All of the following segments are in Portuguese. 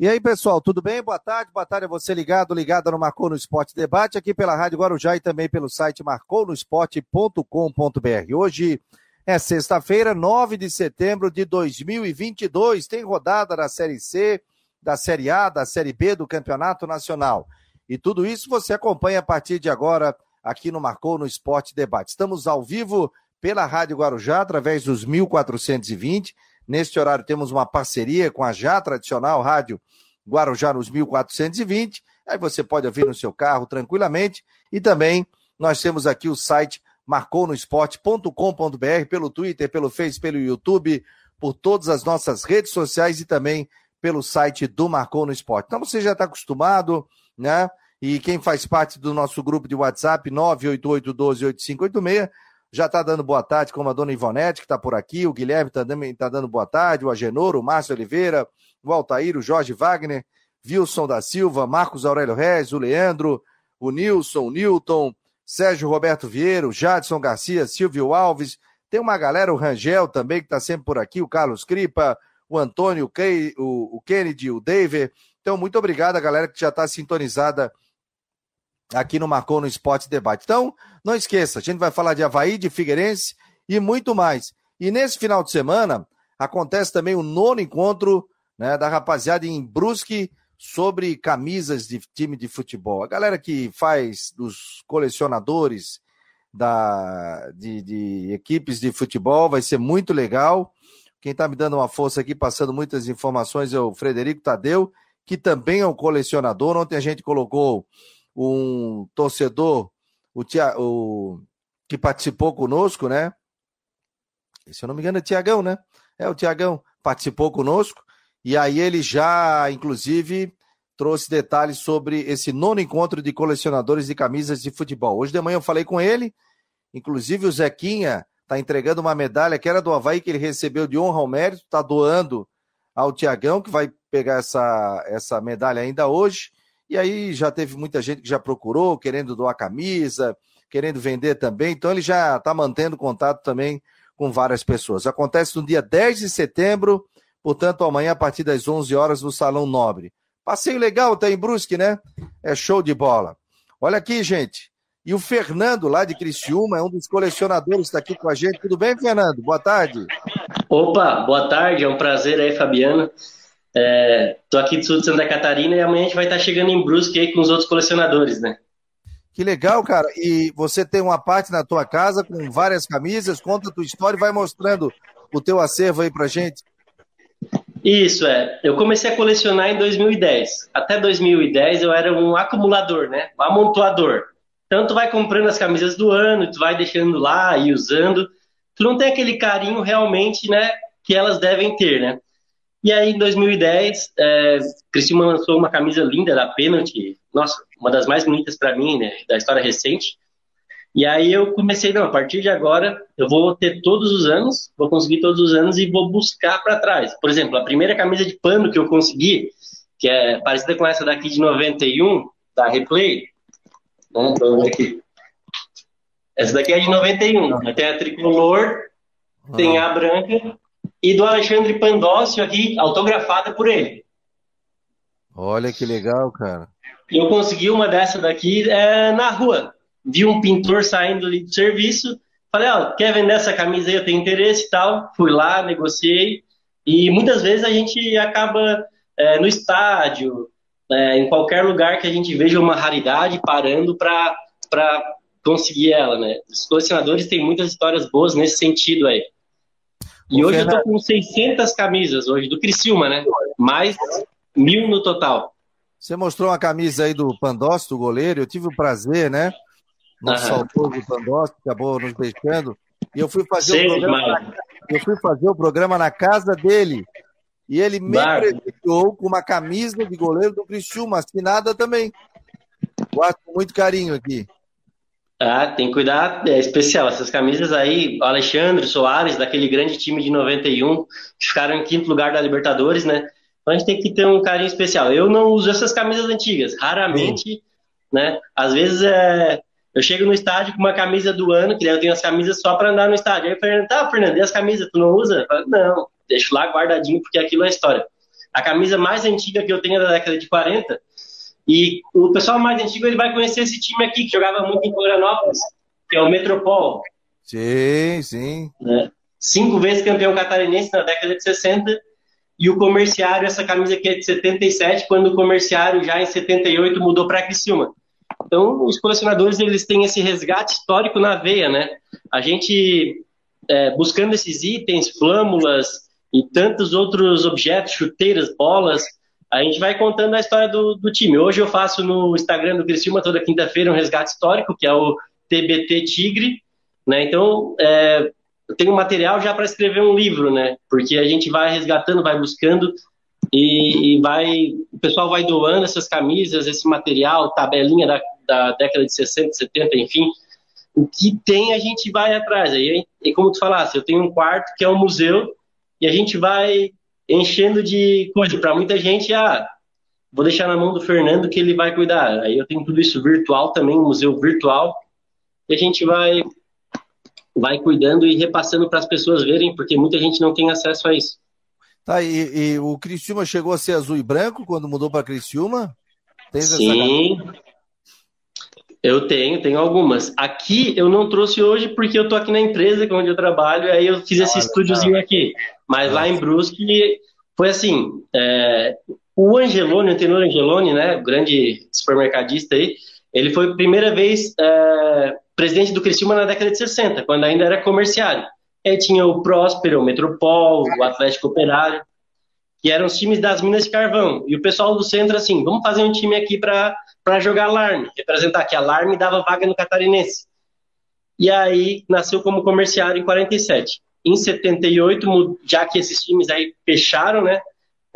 E aí, pessoal, tudo bem? Boa tarde. Boa tarde a você ligado, ligado no Marcou no Esporte Debate, aqui pela Rádio Guarujá e também pelo site marconosport.com.br. Hoje é sexta-feira, 9 de setembro de 2022. Tem rodada da Série C, da Série A, da Série B do Campeonato Nacional. E tudo isso você acompanha a partir de agora aqui no Marcou no Esporte Debate. Estamos ao vivo pela Rádio Guarujá através dos 1420 Neste horário temos uma parceria com a já tradicional Rádio Guarujá nos 1420. Aí você pode ouvir no seu carro tranquilamente. E também nós temos aqui o site marconosport.com.br pelo Twitter, pelo Face, pelo YouTube, por todas as nossas redes sociais e também pelo site do Marcou no Esporte. Então você já está acostumado, né? E quem faz parte do nosso grupo de WhatsApp, 988 12 8586, já está dando boa tarde, como a dona Ivonete, que está por aqui, o Guilherme está dando, boa tarde, o Agenor, o Márcio Oliveira, o Altair, o Jorge Wagner, Wilson da Silva, Marcos Aurélio Reis, o Leandro, o Nilson, o Newton, Sérgio Roberto Vieira, o Jadson Garcia, Silvio Alves, tem uma galera, o Rangel também, que está sempre por aqui, o Carlos Cripa, o Antônio, o Kennedy, o David. Então, muito obrigado a galera que já está sintonizada aqui no Marcou no Esporte Debate. Então, não esqueça, a gente vai falar de Havaí, de Figueirense e muito mais. E nesse final de semana, acontece também o nono encontro né, da rapaziada em Brusque sobre camisas de time de futebol. A galera que faz dos colecionadores da, de, de equipes de futebol vai ser muito legal. Quem está me dando uma força aqui, passando muitas informações, é o Frederico Tadeu, que também é um colecionador. Ontem a gente colocou um torcedor, o, tia, o que participou conosco, né? Se eu não me engano, é Tiagão, né? É, o Tiagão participou conosco. E aí ele já, inclusive, trouxe detalhes sobre esse nono encontro de colecionadores de camisas de futebol. Hoje de manhã eu falei com ele, inclusive o Zequinha está entregando uma medalha que era do Havaí, que ele recebeu de honra ao mérito, está doando ao Tiagão, que vai pegar essa, essa medalha ainda hoje. E aí já teve muita gente que já procurou, querendo doar camisa, querendo vender também. Então ele já está mantendo contato também com várias pessoas. Acontece no dia 10 de setembro, portanto, amanhã a partir das 11 horas no Salão Nobre. Passeio legal, tá em Brusque, né? É show de bola. Olha aqui, gente. E o Fernando, lá de Criciúma, é um dos colecionadores, está aqui com a gente. Tudo bem, Fernando? Boa tarde. Opa, boa tarde, é um prazer aí, Fabiana. Estou é, aqui do sul de Santa Catarina e amanhã a gente vai estar chegando em Brusque aí com os outros colecionadores, né? Que legal, cara. E você tem uma parte na tua casa com várias camisas, conta a tua história e vai mostrando o teu acervo aí pra gente. Isso, é. Eu comecei a colecionar em 2010. Até 2010 eu era um acumulador, né? Um amontoador. Então tu vai comprando as camisas do ano, tu vai deixando lá e usando. Tu não tem aquele carinho realmente, né, que elas devem ter, né? E aí, em 2010, é, Cristina lançou uma camisa linda da Penalty, nossa, uma das mais bonitas para mim, né, da história recente. E aí eu comecei, não, a partir de agora eu vou ter todos os anos, vou conseguir todos os anos e vou buscar para trás. Por exemplo, a primeira camisa de pano que eu consegui, que é parecida com essa daqui de 91, da Replay. Vamos ver aqui. Essa daqui é de 91. Tem a tricolor, tem a branca e do Alexandre Pandócio aqui, autografada por ele. Olha que legal, cara. Eu consegui uma dessa daqui é, na rua. Vi um pintor saindo ali do serviço. Falei, ó, quer vender essa camisa aí? Eu tenho interesse e tal. Fui lá, negociei. E muitas vezes a gente acaba é, no estádio, é, em qualquer lugar que a gente veja uma raridade, parando para conseguir ela, né? Os colecionadores têm muitas histórias boas nesse sentido aí. E hoje Fernando... eu tô com 600 camisas hoje, do Criciúma, né? Mais mil no total. Você mostrou uma camisa aí do Pandócio, do goleiro, eu tive o prazer, né? Nosso uhum. autor Pandócio, acabou nos deixando. E eu fui fazer Sei, o programa. Na... Eu fui fazer o programa na casa dele. E ele me presenteou com uma camisa de goleiro do Criciúma, assinada também. Guardo com muito carinho aqui. Ah, tem que cuidar, é especial. Essas camisas aí, o Alexandre Soares, daquele grande time de 91, que ficaram em quinto lugar da Libertadores, né? Então a gente tem que ter um carinho especial. Eu não uso essas camisas antigas, raramente, né? Às vezes é, eu chego no estádio com uma camisa do ano, que eu tenho as camisas só para andar no estádio. Aí o Fernando, tá, Fernando, e as camisas tu não usa? Falo, não, deixo lá guardadinho, porque aquilo é história. A camisa mais antiga que eu tenho é da década de 40. E o pessoal mais antigo ele vai conhecer esse time aqui, que jogava muito em Florianópolis, que é o Metropol. Sim, sim. Né? Cinco vezes campeão catarinense na década de 60. E o comerciário, essa camisa aqui é de 77, quando o comerciário já em 78 mudou para Criciúma. Então, os colecionadores eles têm esse resgate histórico na veia, né? A gente é, buscando esses itens, flâmulas e tantos outros objetos, chuteiras, bolas, a gente vai contando a história do, do time. Hoje eu faço no Instagram do Criciúma toda quinta-feira um resgate histórico, que é o TBT Tigre, né? Então, é, eu tenho material já para escrever um livro, né? Porque a gente vai resgatando, vai buscando e, e, vai, o pessoal vai doando essas camisas, esse material, tabelinha da, da década de 60, 70, enfim. O que tem a gente vai atrás. E como tu falasse, eu tenho um quarto que é um museu e a gente vai enchendo de coisa. Para muita gente, ah, vou deixar na mão do Fernando que ele vai cuidar. Aí eu tenho tudo isso virtual também, um museu virtual. E a gente vai vai cuidando e repassando para as pessoas verem, porque muita gente não tem acesso a isso. Tá, e, e o Criciúma chegou a ser azul e branco quando mudou para Criciúma? Sim. Eu tenho, tenho algumas. Aqui eu não trouxe hoje porque eu tô aqui na empresa é onde eu trabalho, aí eu fiz esse ah, estúdiozinho aqui. Mas lá em Brusque foi assim, é, o Angelone, o tenor Angelone, né, o grande supermercadista aí, ele foi a primeira vez é, presidente do Criciúma na década de 60, quando ainda era comerciário. Aí tinha o Próspero, o Metropol, o Atlético Operário, que eram os times das Minas de Carvão. E o pessoal do centro, assim, vamos fazer um time aqui para jogar alarme, representar que alarme dava vaga no Catarinense. E aí nasceu como comerciário em 47. Em 78, já que esses times aí fecharam, né?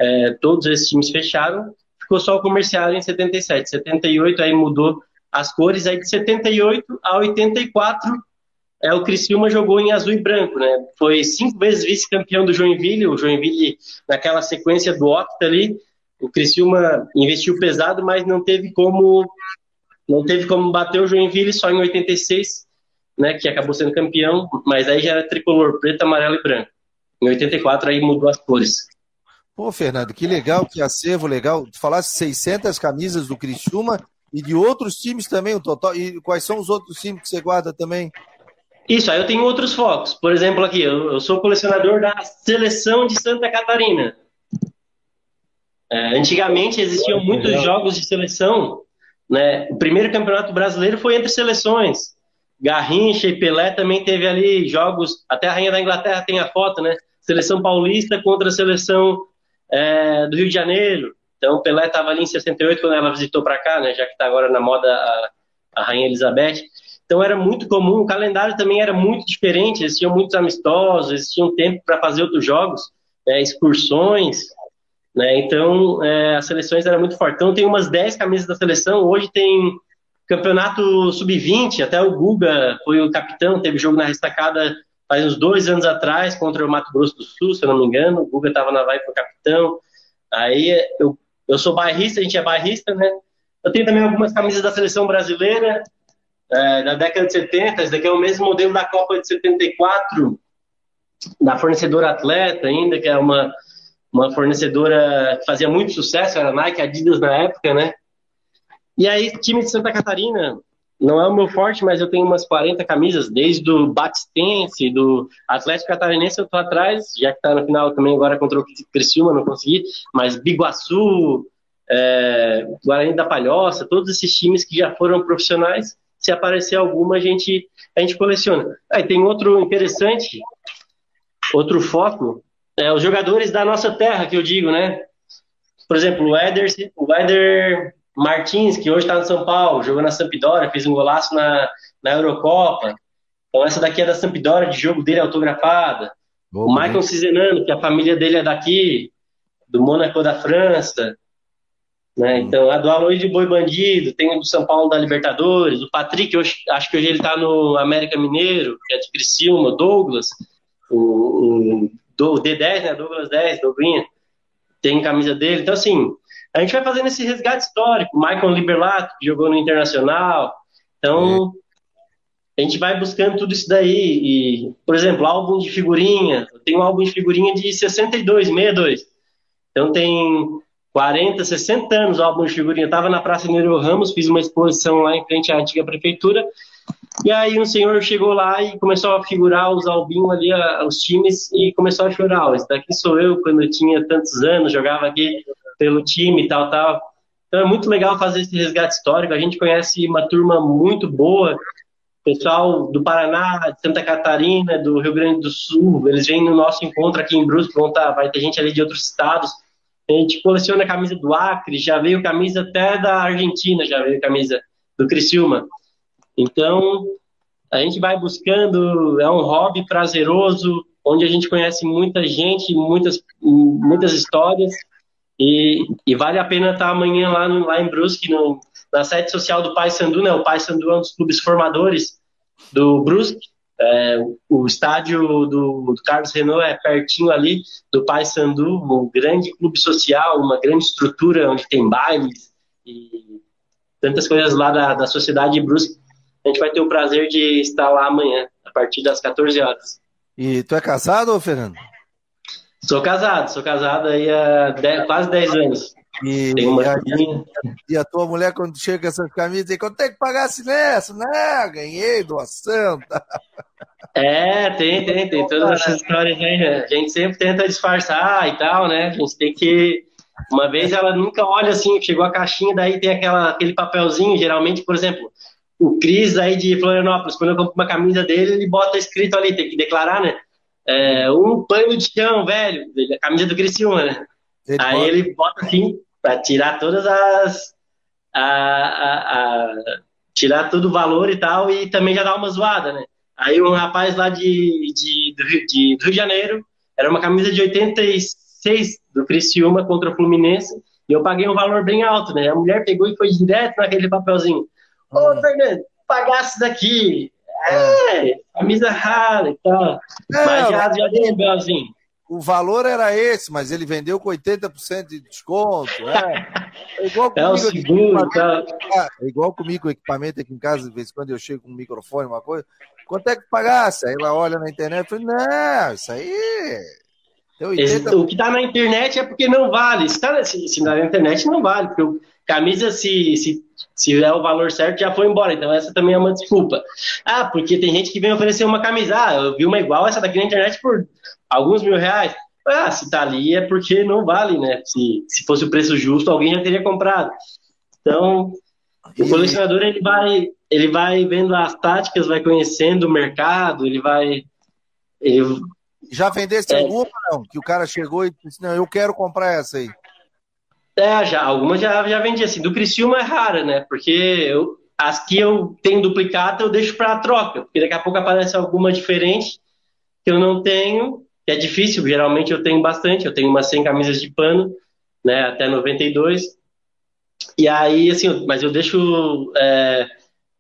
É, todos esses times fecharam, ficou só o comerciário em 77. 78 aí mudou as cores, aí de 78 a 84 é, o Criciúma jogou em azul e branco, né? Foi cinco vezes vice-campeão do Joinville, o Joinville naquela sequência do Octa ali, o Criciúma investiu pesado, mas não teve como não teve como bater o Joinville só em 86, né, que acabou sendo campeão, mas aí já era tricolor, preto, amarelo e branco. Em 84 aí mudou as cores. Pô, Fernando, que legal, que acervo legal. Tu falasse 600 camisas do Criciúma e de outros times também, o total. E quais são os outros times que você guarda também? Isso, aí eu tenho outros focos. Por exemplo, aqui, eu, eu sou colecionador da seleção de Santa Catarina. É, antigamente existiam muitos jogos de seleção. Né? O primeiro campeonato brasileiro foi entre seleções. Garrincha e Pelé também teve ali jogos. Até a Rainha da Inglaterra tem a foto, né? Seleção paulista contra a seleção é, do Rio de Janeiro. Então, Pelé estava ali em 68 quando ela visitou para cá, né? Já que está agora na moda a, a Rainha Elizabeth. Então era muito comum, o calendário também era muito diferente, existiam muitos amistosos, existia tempo para fazer outros jogos, né, excursões, né, então é, as seleções eram muito fortes. Então tem umas 10 camisas da seleção, hoje tem campeonato sub-20, até o Guga foi o capitão, teve jogo na restacada faz uns dois anos atrás contra o Mato Grosso do Sul, se eu não me engano, o Guga estava na vai o capitão, aí eu, eu sou bairrista, a gente é bairrista, né, eu tenho também algumas camisas da seleção brasileira, é, da década de 70, esse daqui é o mesmo modelo da Copa de 74, da fornecedora Atleta ainda, que é uma, uma fornecedora que fazia muito sucesso, era Nike, Adidas na época, né? E aí, time de Santa Catarina, não é o meu forte, mas eu tenho umas 40 camisas, desde o Batistense, do Atlético Catarinense eu tô atrás, já que tá no final também agora contra o Criciúma, não consegui, mas Biguaçu, é, Guarani da Palhoça, todos esses times que já foram profissionais, se aparecer alguma, a gente, a gente coleciona. Aí tem outro interessante, outro foco, é os jogadores da nossa terra, que eu digo, né? Por exemplo, o Éder, o Éder Martins, que hoje está no São Paulo, jogou na Sampdoria, fez um golaço na, na Eurocopa. Então essa daqui é da Sampdoria, de jogo dele autografada. Boa, o Michael Cizenano, que a família dele é daqui, do Mônaco da França. Né? Então, a do Aloysio Boi Bandido, tem o do São Paulo da Libertadores, o Patrick, acho que hoje ele está no América Mineiro, que é de Criciúma, o Douglas, o, o, o D10, né? Douglas 10, Douglinha, tem camisa dele. Então, assim, a gente vai fazendo esse resgate histórico. Michael Liberlato, que jogou no Internacional. Então, a gente vai buscando tudo isso daí. E, por exemplo, álbum de figurinha. Eu tenho um álbum de figurinha de 62, 62 Então tem 40, 60 anos o álbum de figurinha. Estava na Praça Nero Ramos, fiz uma exposição lá em frente à antiga prefeitura. E aí um senhor chegou lá e começou a figurar os albinhos ali, os times, e começou a chorar. Esse daqui sou eu, quando eu tinha tantos anos, jogava aqui pelo time e tal, tal. Então é muito legal fazer esse resgate histórico. A gente conhece uma turma muito boa, pessoal do Paraná, de Santa Catarina, do Rio Grande do Sul, eles vêm no nosso encontro aqui em Brusque, vão tá, vai ter gente ali de outros estados. A gente coleciona camisa do Acre, já veio camisa até da Argentina, já veio camisa do Criciúma. Então, a gente vai buscando, é um hobby prazeroso, onde a gente conhece muita gente, muitas, muitas histórias, e, e vale a pena estar amanhã lá, no, lá em Brusque, no, na sede social do Pai Sandu, né? O Pai Sandu é um dos clubes formadores do Brusque, é, o estádio do, do, Carlos Renault é pertinho ali do Pai Sandu, um grande clube social, uma grande estrutura onde tem bailes e tantas coisas lá da, da sociedade de Brusque a gente vai ter o prazer de estar lá amanhã, a partir das 14 horas. E tu é casado, Fernando? Sou casado, sou casado aí há 10, quase 10 anos. E, e, a, e, a, tua mulher, quando chega essas camisas, diz, quanto tem que pagasse nessa? Né? Ganhei doação. Tá? É, tem, tem, tem todas essas histórias aí. Né? A gente sempre tenta disfarçar e tal, né? A gente tem que. Uma vez ela nunca olha assim, chegou a caixinha, daí tem aquela, aquele papelzinho, geralmente, por exemplo, o Cris aí de Florianópolis, quando eu compro uma camisa dele, ele bota escrito ali, tem que declarar, né? É, um pano de chão, velho, a camisa do Criciúma, né? Aí bota... ele bota assim, para tirar todas as. A, a, a, tirar todo o valor e tal, e também já dá uma zoada, né? Aí um rapaz lá de, de, do, Rio, de, do Rio de Janeiro, era uma camisa de 86 do Criciúma contra o Fluminense, e eu paguei um valor bem alto, né? A mulher pegou e foi direto naquele papelzinho. Ô, Fernando, pagasse daqui. É, camisa rara e tal. É, mas já, já deu um belzinho. O valor era esse, mas ele vendeu com 80% de desconto. Né? É igual comigo, é seguro, tá. é igual comigo com equipamento aqui em casa, de vez em quando eu chego com um microfone, uma coisa. Quanto é que pagasse? Aí ela olha na internet e fala, não, isso aí. 80... O que está na internet é porque não vale. Se está se, se na internet, não vale. Porque camisa, se, se se é o valor certo, já foi embora. Então, essa também é uma desculpa. Ah, porque tem gente que vem oferecer uma camisa. Ah, eu vi uma igual essa daqui na internet por alguns mil reais. Ah, se tá ali é porque não vale, né? Se, se fosse o preço justo, alguém já teria comprado. Então, o colecionador ele vai, ele vai vendo as táticas, vai conhecendo o mercado, ele vai. Ele... Já vendesse é... alguma, não? Que o cara chegou e disse: Não, eu quero comprar essa aí. É, já, algumas já, já vendi assim. Do Criciúma é rara, né? Porque eu, as que eu tenho duplicata eu deixo para troca, porque daqui a pouco aparece alguma diferente que eu não tenho, que é difícil, geralmente eu tenho bastante, eu tenho umas 100 camisas de pano, né, até 92. E aí, assim, mas eu deixo é,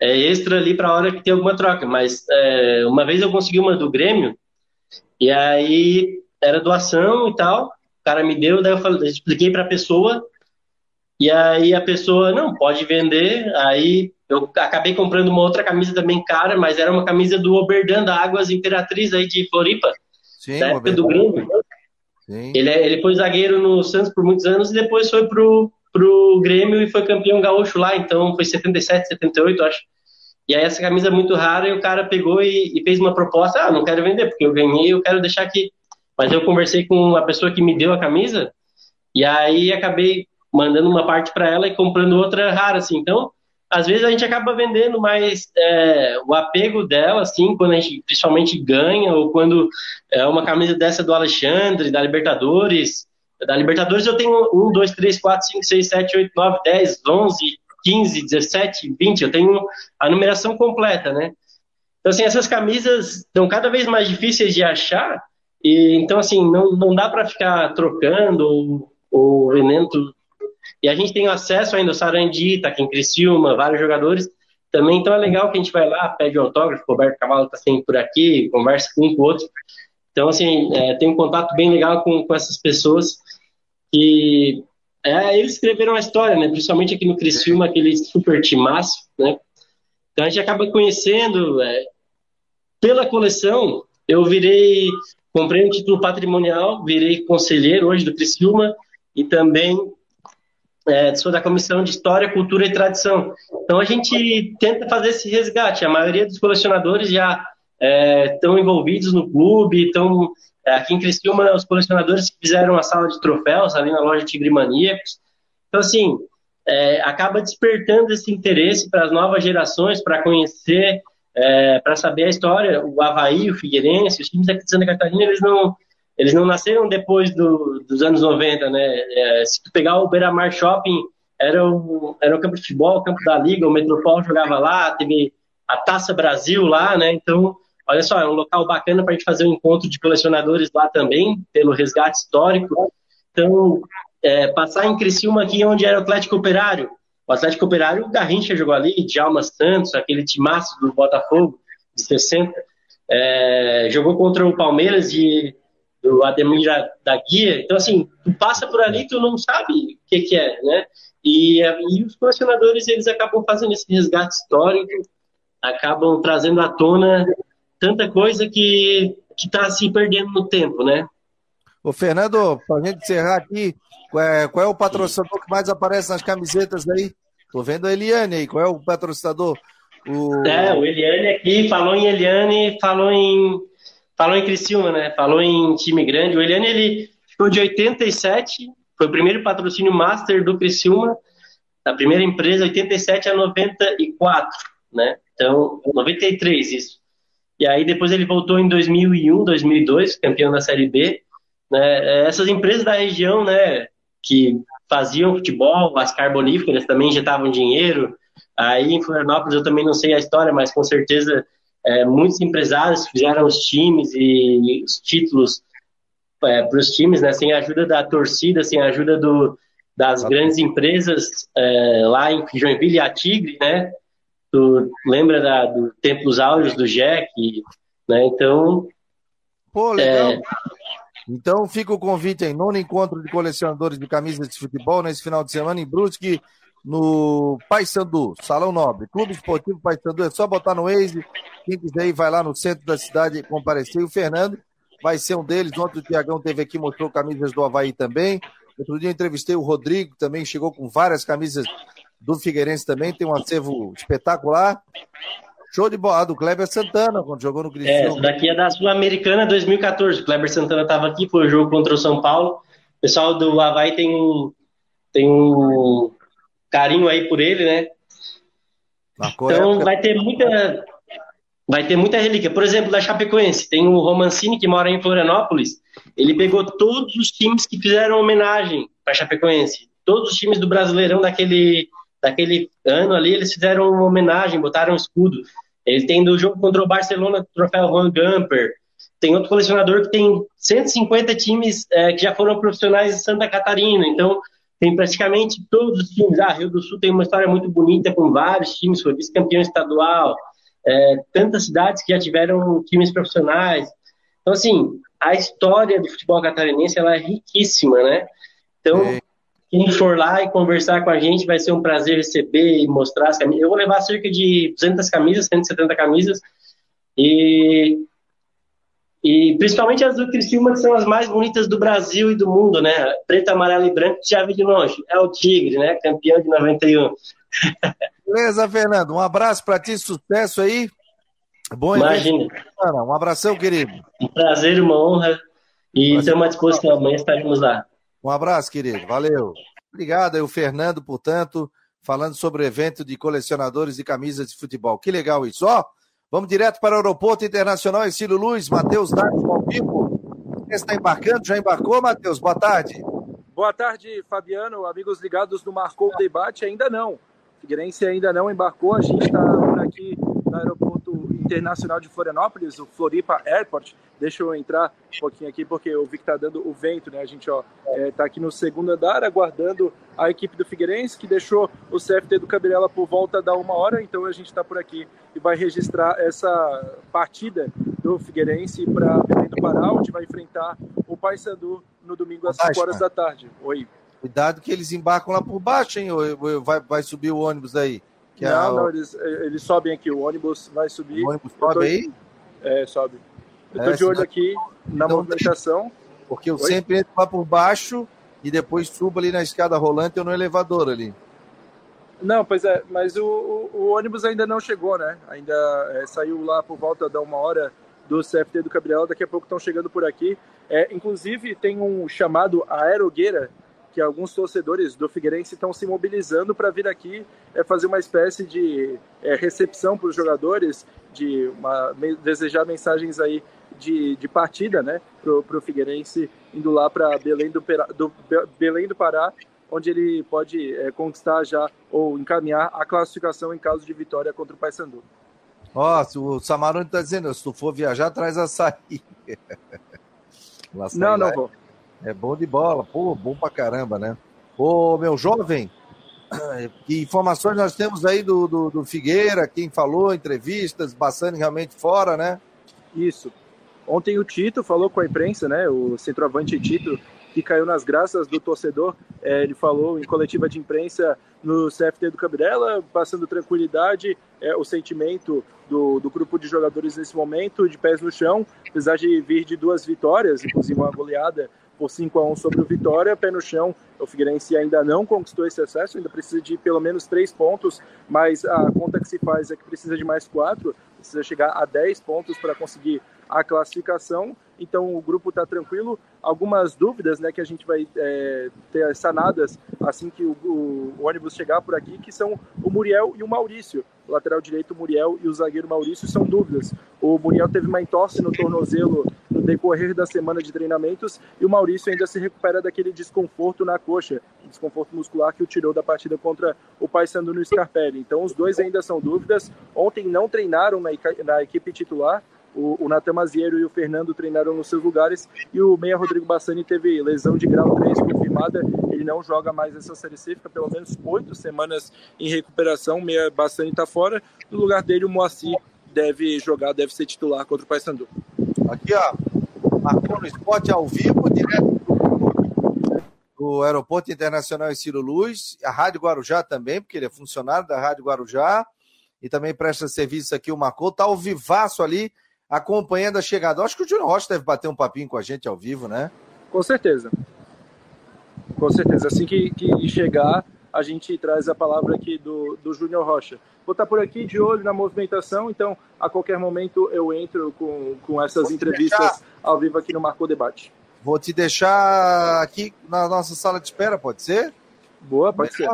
é extra ali para a hora que tem alguma troca. Mas é, uma vez eu consegui uma do Grêmio, e aí era doação e tal, o cara me deu, daí eu, falei, eu expliquei para a pessoa, e aí a pessoa, não, pode vender. Aí eu acabei comprando uma outra camisa também cara, mas era uma camisa do Oberdan da Águas Imperatriz aí de Floripa, Sim, da época do Grêmio. Ele, é, ele foi zagueiro no Santos por muitos anos e depois foi pro, pro Grêmio e foi campeão gaúcho lá, então foi 77, 78, acho. E aí essa camisa é muito rara e o cara pegou e, e fez uma proposta, ah, não quero vender porque eu ganhei, eu quero deixar aqui. Mas eu conversei com a pessoa que me deu a camisa e aí acabei mandando uma parte para ela e comprando outra rara, assim. Então, às vezes a gente acaba vendendo mais é, o apego dela, assim, quando a gente principalmente ganha ou quando é uma camisa dessa do Alexandre, da Libertadores. Da Libertadores eu tenho 1, 2, 3, 4, 5, 6, 7, 8, 9, 10, 11, 15, 17, 20. Eu tenho a numeração completa, né? Então, assim, essas camisas estão cada vez mais difíceis de achar e então, assim, não, não dá para ficar trocando ou vendendo. E a gente tem acesso ainda ao Sarandi, tá aqui em Criciúma, vários jogadores. Também, então é legal que a gente vai lá, pede um autógrafo, o Roberto Cavalo tá sempre por aqui, conversa com um com o outro. Então, assim, é, tem um contato bem legal com, com essas pessoas que é, eles escreveram a história, né? Principalmente aqui no Criciúma, aquele super timaço, né? Então a gente acaba conhecendo, é, pela coleção, eu virei Comprei um título patrimonial, virei conselheiro hoje do Criciúma, e também é, sou da Comissão de História, Cultura e Tradição. Então a gente tenta fazer esse resgate. A maioria dos colecionadores já é, estão envolvidos no clube, estão é, aqui em Criciúma, os colecionadores que fizeram a sala de troféus ali na loja Tigre Maníacos. Então, assim, é, acaba despertando esse interesse para as novas gerações, para conhecer, é, para saber a história. O Havaí, o Figueirense, os times aqui de Santa Catarina, eles não, eles não nasceram depois do, dos anos 90, né? É, se tu pegar o Beira-Mar Shopping, era o, era o campo de futebol, o campo da Liga, o Metropol jogava lá, teve a Taça Brasil lá, né? Então, olha só, é um local bacana para a gente fazer um encontro de colecionadores lá também, pelo resgate histórico. Então, é, passar em Criciúma aqui, onde era o Atlético Operário. O Atlético Operário, o Garrincha jogou ali, Djalma Santos, aquele timaço do Botafogo, de 60. É, jogou contra o Palmeiras de, do Ademir da Guia. Então, assim, tu passa por ali, tu não sabe o que, que é, né? E, e os colecionadores, eles acabam fazendo esse resgate histórico, acabam trazendo à tona tanta coisa que está se perdendo no tempo, né? Ô, Fernando, para a gente encerrar aqui, qual é, qual é, o patrocinador que mais aparece nas camisetas aí? Tô vendo a Eliane aí, qual é o patrocinador? O... É, o Eliane aqui, falou em Eliane, falou em falou em Criciúma, né? Falou em time grande. O Eliane, ele ficou de 87, foi o primeiro patrocínio master do Criciúma, da primeira empresa, 87 a 94, né? Então, 93, isso. E aí depois ele voltou em 2001, 2002, campeão da Série B. Né? Essas empresas da região, né, que faziam futebol, as carboníferas também injetavam dinheiro. Aí em Florianópolis eu também não sei a história, mas com certeza é, muitos empresários fizeram os times e os títulos é, para os times, né, sem a ajuda da torcida, sem a ajuda do, das grandes empresas é, lá em Joinville, a Tigre, né? Tu lembra da, do Templos Áureos do Jack, né? Então. Pô, legal. Então fica o convite aí, nono encontro de colecionadores de camisas de futebol nesse final de semana em Brusque, no Paysandu, Salão Nobre, Clube Esportivo Paysandu, é só botar no Waze, quem quiser ir vai lá no centro da cidade comparecer, e o Fernando vai ser um deles, ontem o Tiagão teve aqui, mostrou camisas do Havaí também, outro dia entrevistei o Rodrigo, também chegou com várias camisas do Figueirense também, tem um acervo espetacular, Show de bola do Kleber Santana, quando jogou no Cristiano. É, essa daqui é da Sul-Americana 2014. O Kleber Santana estava aqui, foi o jogo contra o São Paulo. O pessoal do Havaí tem um, tem um carinho aí por ele, né? então vai ter muita vai ter muita relíquia. Por exemplo, da Chapecoense, tem o Romancini que mora em Florianópolis. Ele pegou todos os times que fizeram homenagem para Chapecoense, todos os times do Brasileirão daquele daquele ano ali, eles fizeram uma homenagem, botaram um escudo. Ele tem do jogo contra o Barcelona, o troféu Juan Gamper. Tem outro colecionador que tem 150 times é, que já foram profissionais de Santa Catarina. Então, tem praticamente todos os times. Ah, Rio do Sul tem uma história muito bonita com vários times, foi vice-campeão estadual. É, tantas cidades que já tiveram times profissionais. Então, assim, a história do futebol catarinense ela é riquíssima, né? Então, é. Quem for lá e conversar com a gente vai ser um prazer receber e mostrar as camisas. Eu vou levar cerca de 200 camisas, 170 camisas. E, e principalmente as do Criciúma, que são as mais bonitas do Brasil e do mundo, né? Preto, amarelo e branco, já vi de longe. É o Tigre, né? Campeão de 91. Beleza, Fernando. Um abraço para ti, sucesso aí. Bom Imagina. Um abração, querido. Um prazer, uma honra. E estamos à disposição. Amanhã estaremos lá. Um abraço, querido. Valeu. Obrigado aí, o Fernando, portanto, falando sobre o evento de colecionadores de camisas de futebol. Que legal isso. Ó, vamos direto para o Aeroporto Internacional Cílio Luz, Matheus Dados ao vivo. Está embarcando? Já embarcou, Matheus? Boa tarde. Boa tarde, Fabiano. Amigos ligados no Marcou o Debate, ainda não. Figueirense ainda não embarcou. A gente está aqui no Aeroporto Internacional de Florianópolis, o Floripa Airport. Deixa eu entrar um pouquinho aqui, porque eu vi que tá dando o vento, né? A gente, ó, é, tá aqui no segundo andar, aguardando a equipe do Figueirense, que deixou o CFT do Cabirela por volta da uma hora, então a gente está por aqui e vai registrar essa partida do Figueirense para Belém do Pará, onde vai enfrentar o Paysandu no domingo às 5 horas da tarde. Oi. Cuidado que eles embarcam lá por baixo, hein? Vai, vai subir o ônibus aí? Que não, é o... não, eles, eles sobem aqui, o ônibus vai subir. O ônibus sobe tô... aí? É, sobe. Eu tô é, de olho aqui na então, movimentação. Porque eu Oi? sempre entro lá por baixo e depois suba ali na escada rolante ou no elevador ali. Não, pois é, mas o, o, o ônibus ainda não chegou, né? Ainda é, saiu lá por volta da uma hora do CFT do Cabrela, daqui a pouco estão chegando por aqui. É, inclusive, tem um chamado Aerogueira, que alguns torcedores do Figueirense estão se mobilizando para vir aqui é, fazer uma espécie de é, recepção para os jogadores, de uma, desejar mensagens aí de, de partida né, para o Figueirense, indo lá para Belém do, do, Belém do Pará, onde ele pode é, conquistar já ou encaminhar a classificação em caso de vitória contra o Paysandu. Ó, oh, o Samarone está dizendo, se tu for viajar, traz açaí. não, não vou. É bom de bola, pô, bom pra caramba, né? Ô, meu jovem, que informações nós temos aí do, do, do Figueira, quem falou, entrevistas, Bassani realmente fora, né? Isso. Ontem o Tito falou com a imprensa, né? O centroavante Tito, que caiu nas graças do torcedor. É, ele falou em coletiva de imprensa no CFT do Cabirela, passando tranquilidade, é, o sentimento do, do grupo de jogadores nesse momento, de pés no chão, apesar de vir de duas vitórias, inclusive uma goleada por 5 a 1 sobre o Vitória, pé no chão. O Figueirense ainda não conquistou esse acesso, ainda precisa de pelo menos três pontos, mas a conta que se faz é que precisa de mais quatro, precisa chegar a 10 pontos para conseguir a classificação. Então o grupo está tranquilo. Algumas dúvidas, né, que a gente vai é, ter sanadas assim que o, o, o, ônibus chegar por aqui, que são o Muriel e o Maurício. O lateral direito, Muriel, e o zagueiro Maurício são dúvidas. O Muriel teve uma entorse no tornozelo no decorrer da semana de treinamentos e o Maurício ainda se recupera daquele desconforto na coxa, desconforto muscular que o tirou da partida contra o Paysandu no Scarpelli. Então os dois ainda são dúvidas. Ontem não treinaram na, equipe titular, o, o Natan Maziero e o Fernando treinaram nos seus lugares e o meia Rodrigo Bassani teve lesão de grau 3 confirmada. Ele não joga mais essa Série C, fica pelo menos oito semanas em recuperação. O meia Bassani está fora. No lugar dele, o Moacir deve jogar, deve ser titular contra o Paysandu. Aqui, ó, marcou no esporte ao vivo, direto do, do Aeroporto Internacional Ciro Luz, a Rádio Guarujá também, porque ele é funcionário da Rádio Guarujá e também presta serviço aqui, o Marcou, tá ao vivaço ali, acompanhando a chegada. Acho que o Júnior Rocha deve bater um papinho com a gente ao vivo, né? Com certeza. Com certeza. Assim que, que chegar, a gente traz a palavra aqui do, do Júnior Rocha. Vou estar por aqui de olho na movimentação, então a qualquer momento eu entro com, com essas entrevistas deixar... ao vivo aqui no Marcou Debate. Vou te deixar aqui na nossa sala de espera, pode ser? Boa, pode ser.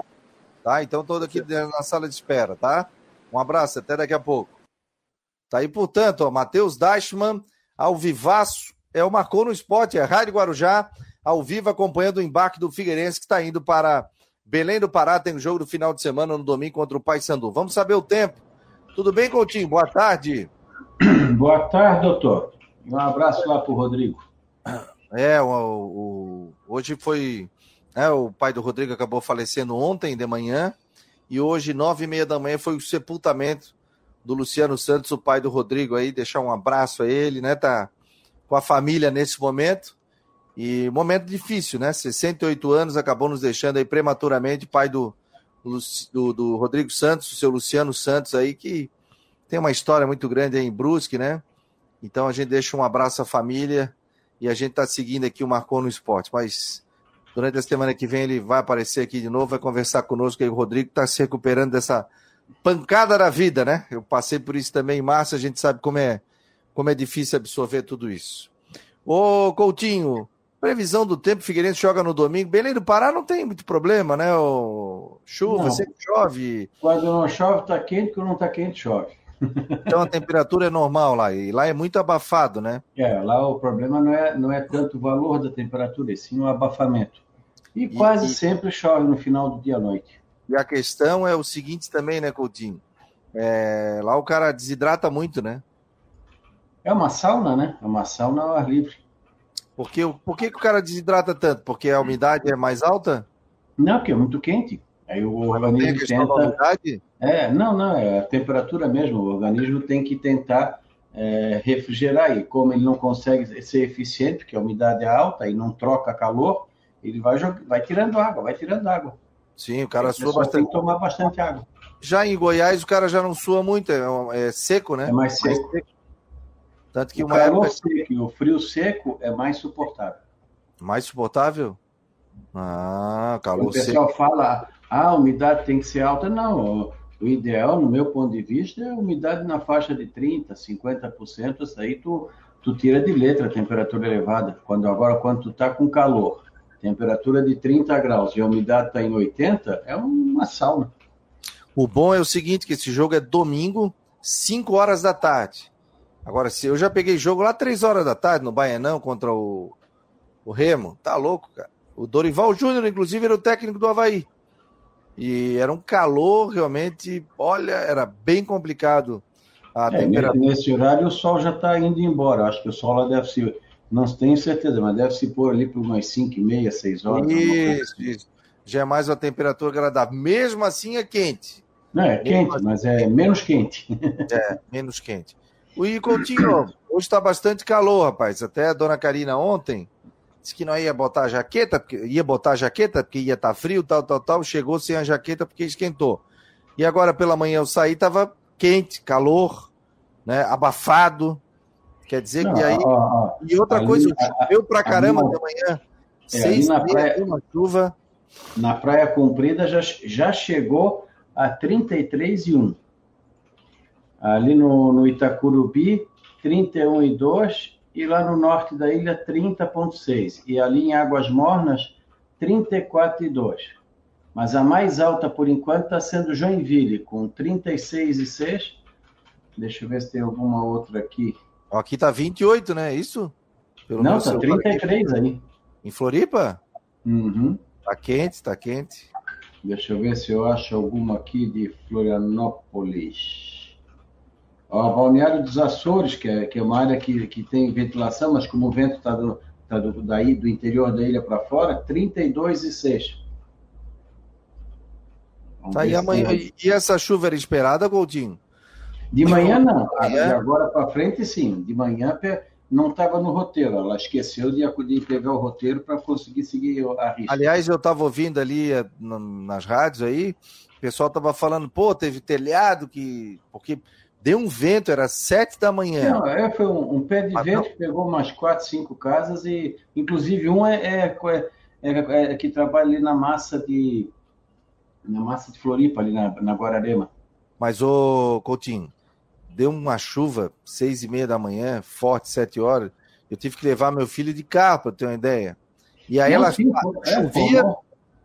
Tá, então todo aqui na sala de espera, tá? Um abraço, até daqui a pouco. Tá aí, portanto, ó, Matheus Deichmann, ao vivaço, é o Marcou no Esporte, é Rádio Guarujá, ao vivo, acompanhando o embarque do Figueirense, que está indo para Belém do Pará, tem o um jogo do final de semana no domingo contra o Paysandu. Vamos saber o tempo. Tudo bem, Coutinho? Boa tarde. Boa tarde, doutor. Um abraço lá para o Rodrigo. É, o, o, hoje foi. É, o pai do Rodrigo acabou falecendo ontem de manhã, e hoje, nove e meia da manhã, foi o sepultamento do Luciano Santos, o pai do Rodrigo aí, deixar um abraço a ele, né? Tá com a família nesse momento. E momento difícil, né? 68 anos, acabou nos deixando aí prematuramente, pai do, do, do Rodrigo Santos, o seu Luciano Santos aí, que tem uma história muito grande aí em Brusque, né? Então a gente deixa um abraço à família e a gente tá seguindo aqui o Marcou no Esporte. Mas durante a semana que vem ele vai aparecer aqui de novo, vai conversar conosco aí. O Rodrigo está se recuperando dessa pancada da vida, né? Eu passei por isso também em março, a gente sabe como é, como é difícil absorver tudo isso. Ô, Coutinho, previsão do tempo, Figueirense joga no domingo. Belém do Pará não tem muito problema, né? O chuva, não. sempre chove. Quando não chove, tá quente, quando não tá quente, chove. Então a temperatura é normal lá, e lá é muito abafado, né? É, lá o problema não é, não é tanto o valor da temperatura, e sim o abafamento. E, e quase e... sempre chove no final do dia à noite. E a questão é o seguinte também, né, Coutinho? É, lá o cara desidrata muito, né? É uma sauna, né? É uma sauna ao ar livre. Porque, por que, que o cara desidrata tanto? Porque a umidade é mais alta? Não, porque é muito quente. Aí o organismo tenta. umidade? É, não, não, é a temperatura mesmo. O organismo tem que tentar é, refrigerar. E como ele não consegue ser eficiente, porque a umidade é alta e não troca calor, ele vai, vai tirando água, vai tirando água. Sim, o cara sua bastante. Tem que tomar bastante água. Já em Goiás, o cara já não sua muito, é, é seco, né? É mais seco. Mais seco. Tanto que o calor época... seco e o frio seco é mais suportável. Mais suportável? Ah, calor O pessoal seco. fala, ah, a umidade tem que ser alta. Não, o ideal, no meu ponto de vista, é a umidade na faixa de 30%, 50%. Isso aí tu, tu tira de letra a temperatura elevada. Quando Agora, quando tu está com calor, temperatura de 30 graus e a umidade está em 80, é uma sauna. O bom é o seguinte, que esse jogo é domingo, 5 horas da tarde. Agora, se eu já peguei jogo lá 3 horas da tarde no Baianão contra o, o Remo, tá louco, cara. O Dorival Júnior, inclusive, era o técnico do Havaí. E era um calor realmente, olha, era bem complicado a é, temperatura. Nesse horário o sol já está indo embora. Acho que o sol lá deve se, não tenho certeza, mas deve se pôr ali por umas 5 e meia, 6 horas. Isso, assim. isso. Já é mais uma temperatura agradável. Mesmo assim é quente. Não, é quente, assim. mas é menos quente. É, menos quente. O Coutinho, hoje está bastante calor, rapaz. Até a dona Karina ontem disse que não ia botar a jaqueta, porque ia botar a jaqueta porque ia estar tá frio, tal, tal, tal. Chegou sem a jaqueta porque esquentou. E agora pela manhã eu saí, tava quente, calor, né? Abafado. Quer dizer não, que aí. Ó, ó, e outra ali, coisa, choveu pra caramba de manhã. É, seis na praia, uma chuva. Na Praia Comprida já, já chegou a 33 e 1. Ali no, no Itacurubi, 31 e 2 lá no norte da ilha 30,6 e ali em Águas Mornas 34,2. Mas a mais alta por enquanto está sendo Joinville com 36,6. Deixa eu ver se tem alguma outra aqui. Aqui está 28, né? Isso? Pelo Não, está 33 aí. Em Floripa? Uhum. Tá quente, tá quente. Deixa eu ver se eu acho alguma aqui de Florianópolis. Ó, Balneário dos Açores, que é, que é uma área que, que tem ventilação, mas como o vento está do, tá do, daí, do interior da ilha para fora, 32,6. Tá, e, amanhã, e essa chuva era esperada, Goldinho? De manhã não, de agora para frente sim. De manhã não estava no roteiro, ela esqueceu de, de pegar o roteiro para conseguir seguir a risca. Aliás, eu estava ouvindo ali eh, nas rádios aí, o pessoal estava falando, pô, teve telhado que. Porque Deu um vento, era sete da manhã. Não, é, foi um, um pé de Mas vento não... que pegou umas quatro, cinco casas e, inclusive, um é, é, é, é, que trabalha ali na massa de na massa de Floripa, ali na, na Guararema. Mas, ô Coutinho, deu uma chuva, seis e meia da manhã, forte, sete horas. Eu tive que levar meu filho de carro, para ter uma ideia. E aí não, ela sim, chovia, é,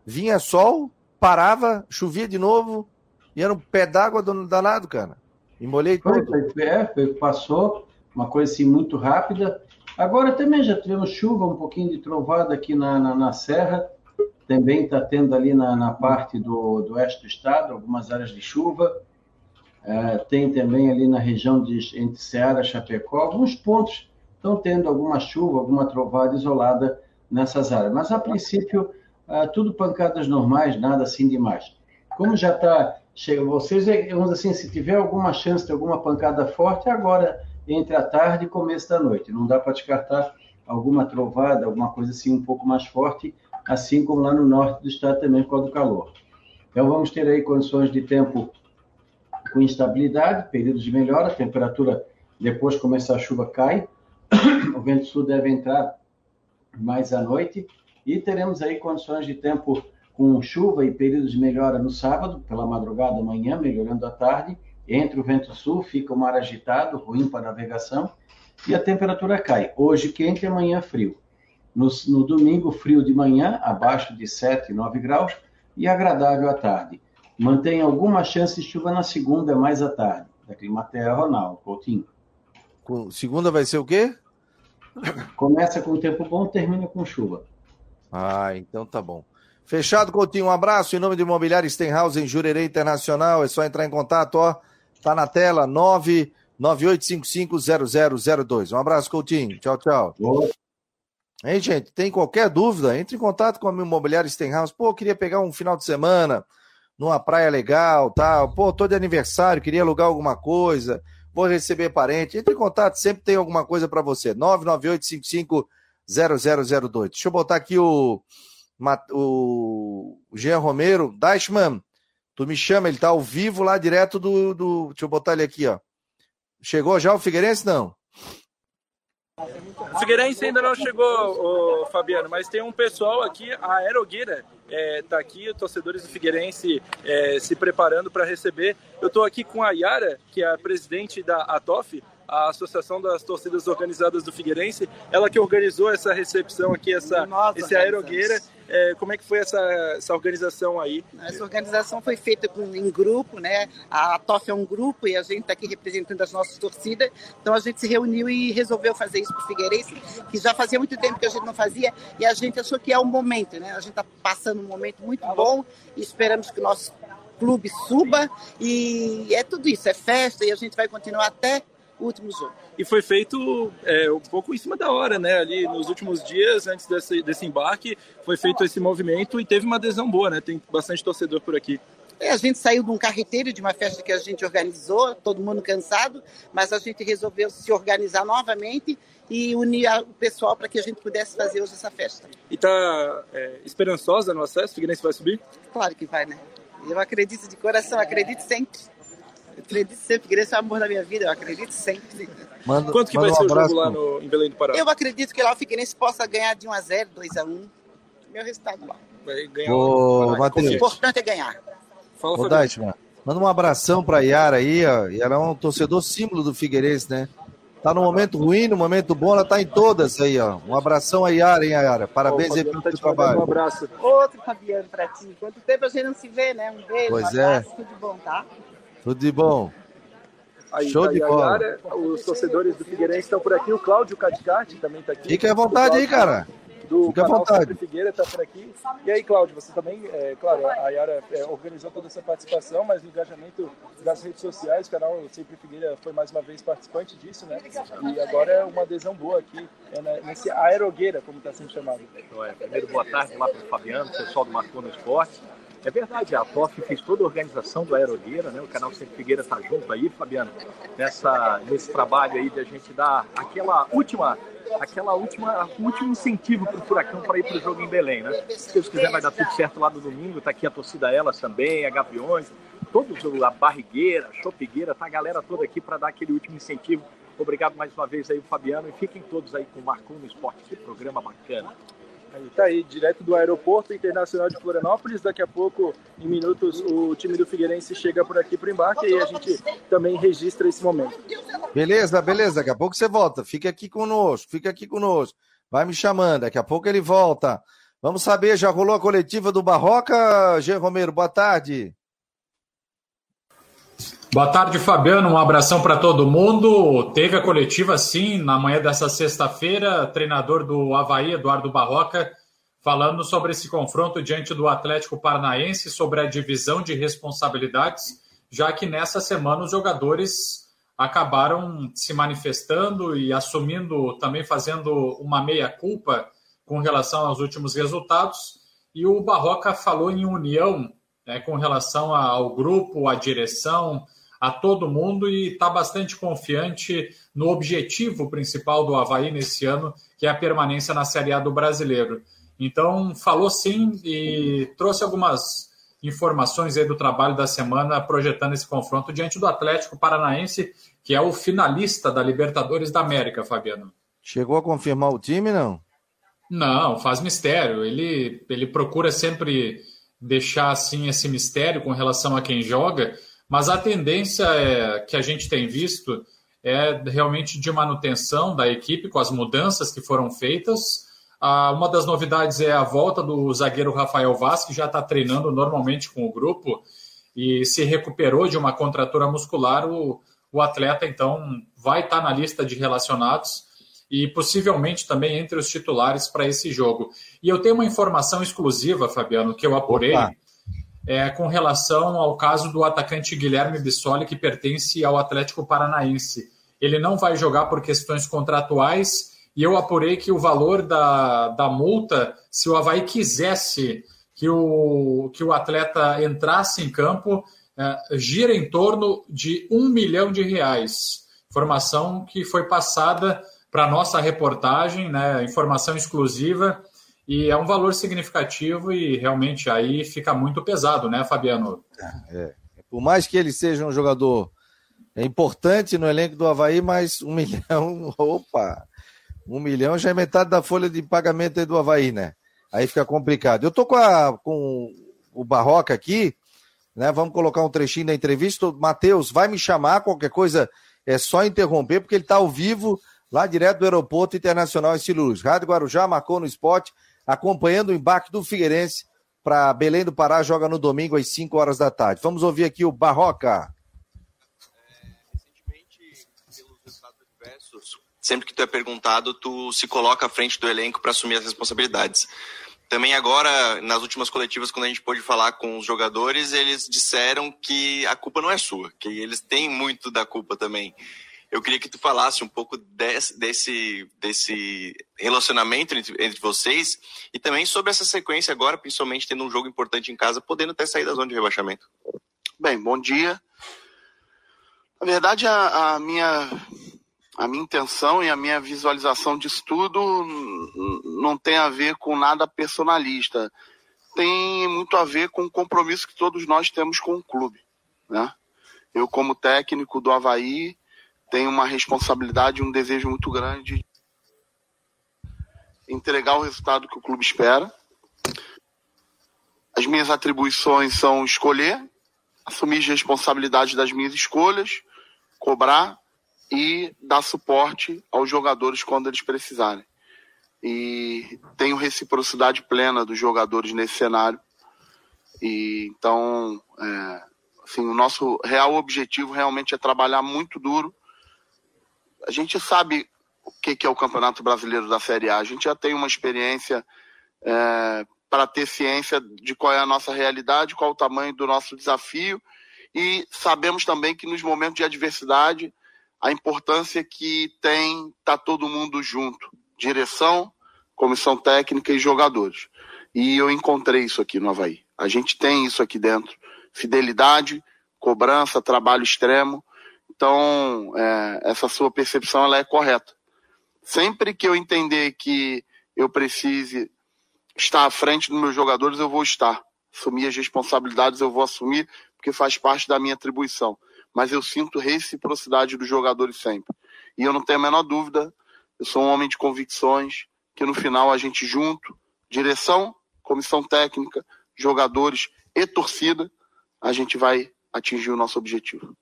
vinha sol, parava, chovia de novo, e era um pé d'água danado, cara. E molhei foi, tudo. Foi, é, foi, passou, uma coisa assim muito rápida. Agora também já tivemos chuva, um pouquinho de trovada aqui na, na, na Serra. Também está tendo ali na, na parte do, do oeste do estado algumas áreas de chuva. É, tem também ali na região de entre Ceará e Chapecó, alguns pontos estão tendo alguma chuva, alguma trovada isolada nessas áreas. Mas, a princípio, é, tudo pancadas normais, nada assim demais. Como já está chega vocês, é, vamos assim, se tiver alguma chance de alguma pancada forte, agora entre a tarde e começo da noite. Não dá para descartar alguma trovada, alguma coisa assim um pouco mais forte, assim como lá no norte do estado também por causa do calor. Então vamos ter aí condições de tempo com instabilidade, períodos de melhora, a temperatura depois começar a chuva cai, o vento sul deve entrar mais à noite e teremos aí condições de tempo com chuva e períodos de melhora no sábado, pela madrugada, amanhã, melhorando à tarde. Entre o vento sul, fica o mar agitado, ruim para navegação, e a temperatura cai. Hoje quente, amanhã frio. No, no domingo, frio de manhã, abaixo de 7, 9 graus, e agradável à tarde. Mantém alguma chance de chuva na segunda, mais à tarde. Da Climaterra, Ronaldo Coutinho. Segunda vai ser o quê? Começa com tempo bom, termina com chuva. Ah, então tá bom. Fechado, Coutinho. Um abraço em nome do Imobiliário Stenhouse em Jurerê Internacional. É só entrar em contato, ó. Tá na tela, 998550002. Um abraço, Coutinho. Tchau, tchau. Boa. Hein, gente? Tem qualquer dúvida? Entre em contato com a Imobiliário Stenhouse. Pô, queria pegar um final de semana numa praia legal, tal. Pô, tô de aniversário, queria alugar alguma coisa. Vou receber parente. Entre em contato, sempre tem alguma coisa para você. 998550002. Deixa eu botar aqui o o Jean Romero, Dashman, tu me chama, ele tá ao vivo lá direto do, do. Deixa eu botar ele aqui, ó. Chegou já o Figueirense? Não. O Figueirense ainda não chegou, Fabiano, mas tem um pessoal aqui, a Aerogueira está é, tá aqui, torcedores do Figueirense é, se preparando para receber. Eu estou aqui com a Yara, que é a presidente da ATOF, a Associação das Torcidas Organizadas do Figueirense, ela que organizou essa recepção aqui, essa, esse Aerogueira. É, como é que foi essa, essa organização aí? Essa organização foi feita em grupo, né? A TOF é um grupo e a gente está aqui representando as nossas torcidas. Então a gente se reuniu e resolveu fazer isso para o Figueirense, que já fazia muito tempo que a gente não fazia e a gente achou que é o momento, né? A gente está passando um momento muito bom e esperamos que o nosso clube suba e é tudo isso, é festa e a gente vai continuar até último jogo. E foi feito é, um pouco em cima da hora, né? Ali nos últimos dias, antes desse, desse embarque, foi feito esse movimento e teve uma adesão boa, né? Tem bastante torcedor por aqui. É, a gente saiu de um carreteiro de uma festa que a gente organizou, todo mundo cansado, mas a gente resolveu se organizar novamente e unir o pessoal para que a gente pudesse fazer hoje essa festa. E está é, esperançosa no acesso? O Figueirense vai subir? Claro que vai, né? Eu acredito de coração, acredito sempre. Eu acredito sempre, Figueirense é o amor da minha vida, eu acredito sempre. Manda, Quanto que vai um ser o jogo lá no, em Belém do Pará? Eu acredito que lá o Figueirense possa ganhar de 1 a 0 2 a 1 Meu resultado lá. Vai ganhar. Ô, o importante é ganhar. Fala, Ô, Deichmann, manda um abração pra Yara aí, ó. Yara é um torcedor símbolo do Figueirense, né? Tá no momento ruim, no momento bom, ela tá em todas aí, ó. Um abração a Yara, hein, Yara? Parabéns aí pelo tá seu trabalho. Um abraço. Outro Fabiano pra ti. Quanto tempo a gente não se vê, né? Um beijo, pois um abraço, é. tudo de bom, tá? Tudo de bom. Aí, Show de bola. os torcedores do Figueirense estão por aqui. O Cláudio Caticarte também está aqui. Fique à vontade aí, cara. Do Fique à vontade. Figueira está por aqui. E aí, Cláudio, você também, é, claro, a Yara é, organizou toda essa participação, mas no engajamento das redes sociais, o canal Sempre Figueira foi mais uma vez participante disso, né? E agora é uma adesão boa aqui é, nesse Aerogueira, como está sendo chamado. Então, é, primeiro, boa tarde lá para o Fabiano, pessoal do Marcou no Esporte. É verdade, a TOF fez toda a organização do Aerogueira, né? O canal Sempre Figueira está junto aí, Fabiano, nessa, nesse trabalho aí de a gente dar aquela última aquela última último incentivo para o Furacão para ir para o jogo em Belém, né? Se Deus quiser vai dar tudo certo lá no domingo, tá aqui a torcida Elas também, a Gaviões, todos a Barrigueira, a Chopigueira, tá a galera toda aqui para dar aquele último incentivo. Obrigado mais uma vez aí, Fabiano, e fiquem todos aí com o Marcon no Esporte, que programa bacana. Tá aí, direto do Aeroporto Internacional de Florianópolis. Daqui a pouco, em minutos, o time do Figueirense chega por aqui para o embarque e a gente também registra esse momento. Beleza, beleza. Daqui a pouco você volta. Fica aqui conosco, fica aqui conosco. Vai me chamando, daqui a pouco ele volta. Vamos saber, já rolou a coletiva do Barroca, Jean Romero? Boa tarde. Boa tarde, Fabiano. Um abração para todo mundo. Teve a coletiva, sim, na manhã dessa sexta-feira. Treinador do Havaí, Eduardo Barroca, falando sobre esse confronto diante do Atlético Paranaense, sobre a divisão de responsabilidades, já que nessa semana os jogadores acabaram se manifestando e assumindo, também fazendo uma meia-culpa com relação aos últimos resultados. E o Barroca falou em união né, com relação ao grupo, à direção a todo mundo e está bastante confiante no objetivo principal do Havaí nesse ano, que é a permanência na Série A do Brasileiro. Então, falou sim e trouxe algumas informações aí do trabalho da semana projetando esse confronto diante do Atlético Paranaense, que é o finalista da Libertadores da América, Fabiano. Chegou a confirmar o time, não? Não, faz mistério. Ele, ele procura sempre deixar assim esse mistério com relação a quem joga, mas a tendência é, que a gente tem visto é realmente de manutenção da equipe com as mudanças que foram feitas. Ah, uma das novidades é a volta do zagueiro Rafael Vaz, que já está treinando normalmente com o grupo e se recuperou de uma contratura muscular. O, o atleta, então, vai estar tá na lista de relacionados e possivelmente também entre os titulares para esse jogo. E eu tenho uma informação exclusiva, Fabiano, que eu apurei. Opa é, com relação ao caso do atacante Guilherme Bissoli, que pertence ao Atlético Paranaense. Ele não vai jogar por questões contratuais e eu apurei que o valor da, da multa, se o Havaí quisesse que o, que o atleta entrasse em campo, é, gira em torno de um milhão de reais. Informação que foi passada para nossa reportagem, né, informação exclusiva e é um valor significativo e realmente aí fica muito pesado, né, Fabiano? É, é. Por mais que ele seja um jogador importante no elenco do Havaí, mas um milhão, opa! Um milhão já é metade da folha de pagamento do Havaí, né? Aí fica complicado. Eu tô com, a, com o Barroca aqui, né? Vamos colocar um trechinho da entrevista. Matheus, vai me chamar, qualquer coisa é só interromper, porque ele está ao vivo, lá direto do Aeroporto Internacional Estilo Luz. Rádio Guarujá marcou no esporte, acompanhando o embarque do Figueirense para Belém do Pará, joga no domingo às 5 horas da tarde. Vamos ouvir aqui o Barroca. sempre que tu é perguntado, tu se coloca à frente do elenco para assumir as responsabilidades. Também agora, nas últimas coletivas, quando a gente pôde falar com os jogadores, eles disseram que a culpa não é sua, que eles têm muito da culpa também. Eu queria que tu falasse um pouco desse, desse, desse relacionamento entre, entre vocês e também sobre essa sequência agora, principalmente tendo um jogo importante em casa, podendo até sair da zona de rebaixamento. Bem, bom dia. Na verdade, a, a minha a minha intenção e a minha visualização disso tudo não tem a ver com nada personalista. Tem muito a ver com o compromisso que todos nós temos com o clube. Né? Eu, como técnico do Havaí, tenho uma responsabilidade e um desejo muito grande de entregar o resultado que o clube espera. As minhas atribuições são escolher, assumir as responsabilidades das minhas escolhas, cobrar e dar suporte aos jogadores quando eles precisarem. E tenho reciprocidade plena dos jogadores nesse cenário. E então, é, assim, o nosso real objetivo realmente é trabalhar muito duro. A gente sabe o que, é o Campeonato Brasileiro da Série A. A gente já tem uma experiência é, para ter ciência de qual é a nossa realidade, qual o tamanho do nosso desafio. E sabemos também que nos momentos de adversidade a importância que tem tá todo mundo junto, direção, comissão técnica e jogadores. E eu encontrei isso aqui no Havaí. A gente tem isso aqui dentro. Fidelidade, cobrança, trabalho extremo. Então, é, essa sua percepção ela é correta. Sempre que eu entender que eu precise estar à frente dos meus jogadores, eu vou estar. Assumir as responsabilidades, eu vou assumir, porque faz parte da minha atribuição mas eu sinto reciprocidade dos jogadores sempre. E eu não tenho a menor dúvida, eu sou um homem de convicções, que no final a gente junto, direção, comissão técnica, jogadores e torcida, a gente vai atingir o nosso objetivo.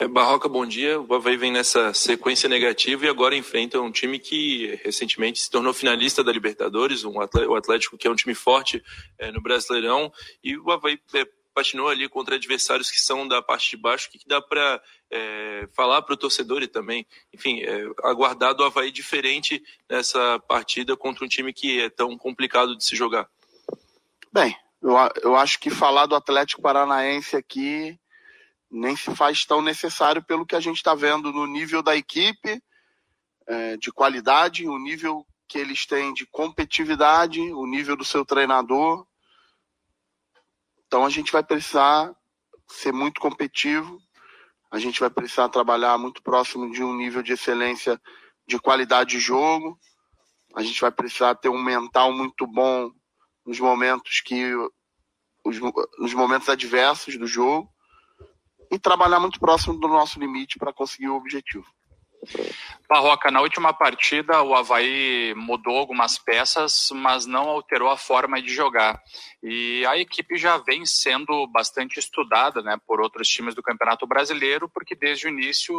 É, Barroca, bom dia. O Havaí vem nessa sequência negativa e agora enfrenta um time que recentemente se tornou finalista da Libertadores, um o Atlético que é um time forte é, no Brasileirão, e o Havaí é, patinou ali contra adversários que são da parte de baixo, o que, que dá para é, falar para o torcedor e também, enfim, é, aguardar do Havaí diferente nessa partida contra um time que é tão complicado de se jogar? Bem, eu, eu acho que falar do Atlético Paranaense aqui nem se faz tão necessário pelo que a gente está vendo no nível da equipe, é, de qualidade, o nível que eles têm de competitividade, o nível do seu treinador. Então a gente vai precisar ser muito competitivo, a gente vai precisar trabalhar muito próximo de um nível de excelência de qualidade de jogo, a gente vai precisar ter um mental muito bom nos momentos que os, nos momentos adversos do jogo e trabalhar muito próximo do nosso limite para conseguir o objetivo. Barroca, na última partida o Havaí mudou algumas peças, mas não alterou a forma de jogar. E a equipe já vem sendo bastante estudada né, por outros times do Campeonato Brasileiro, porque desde o início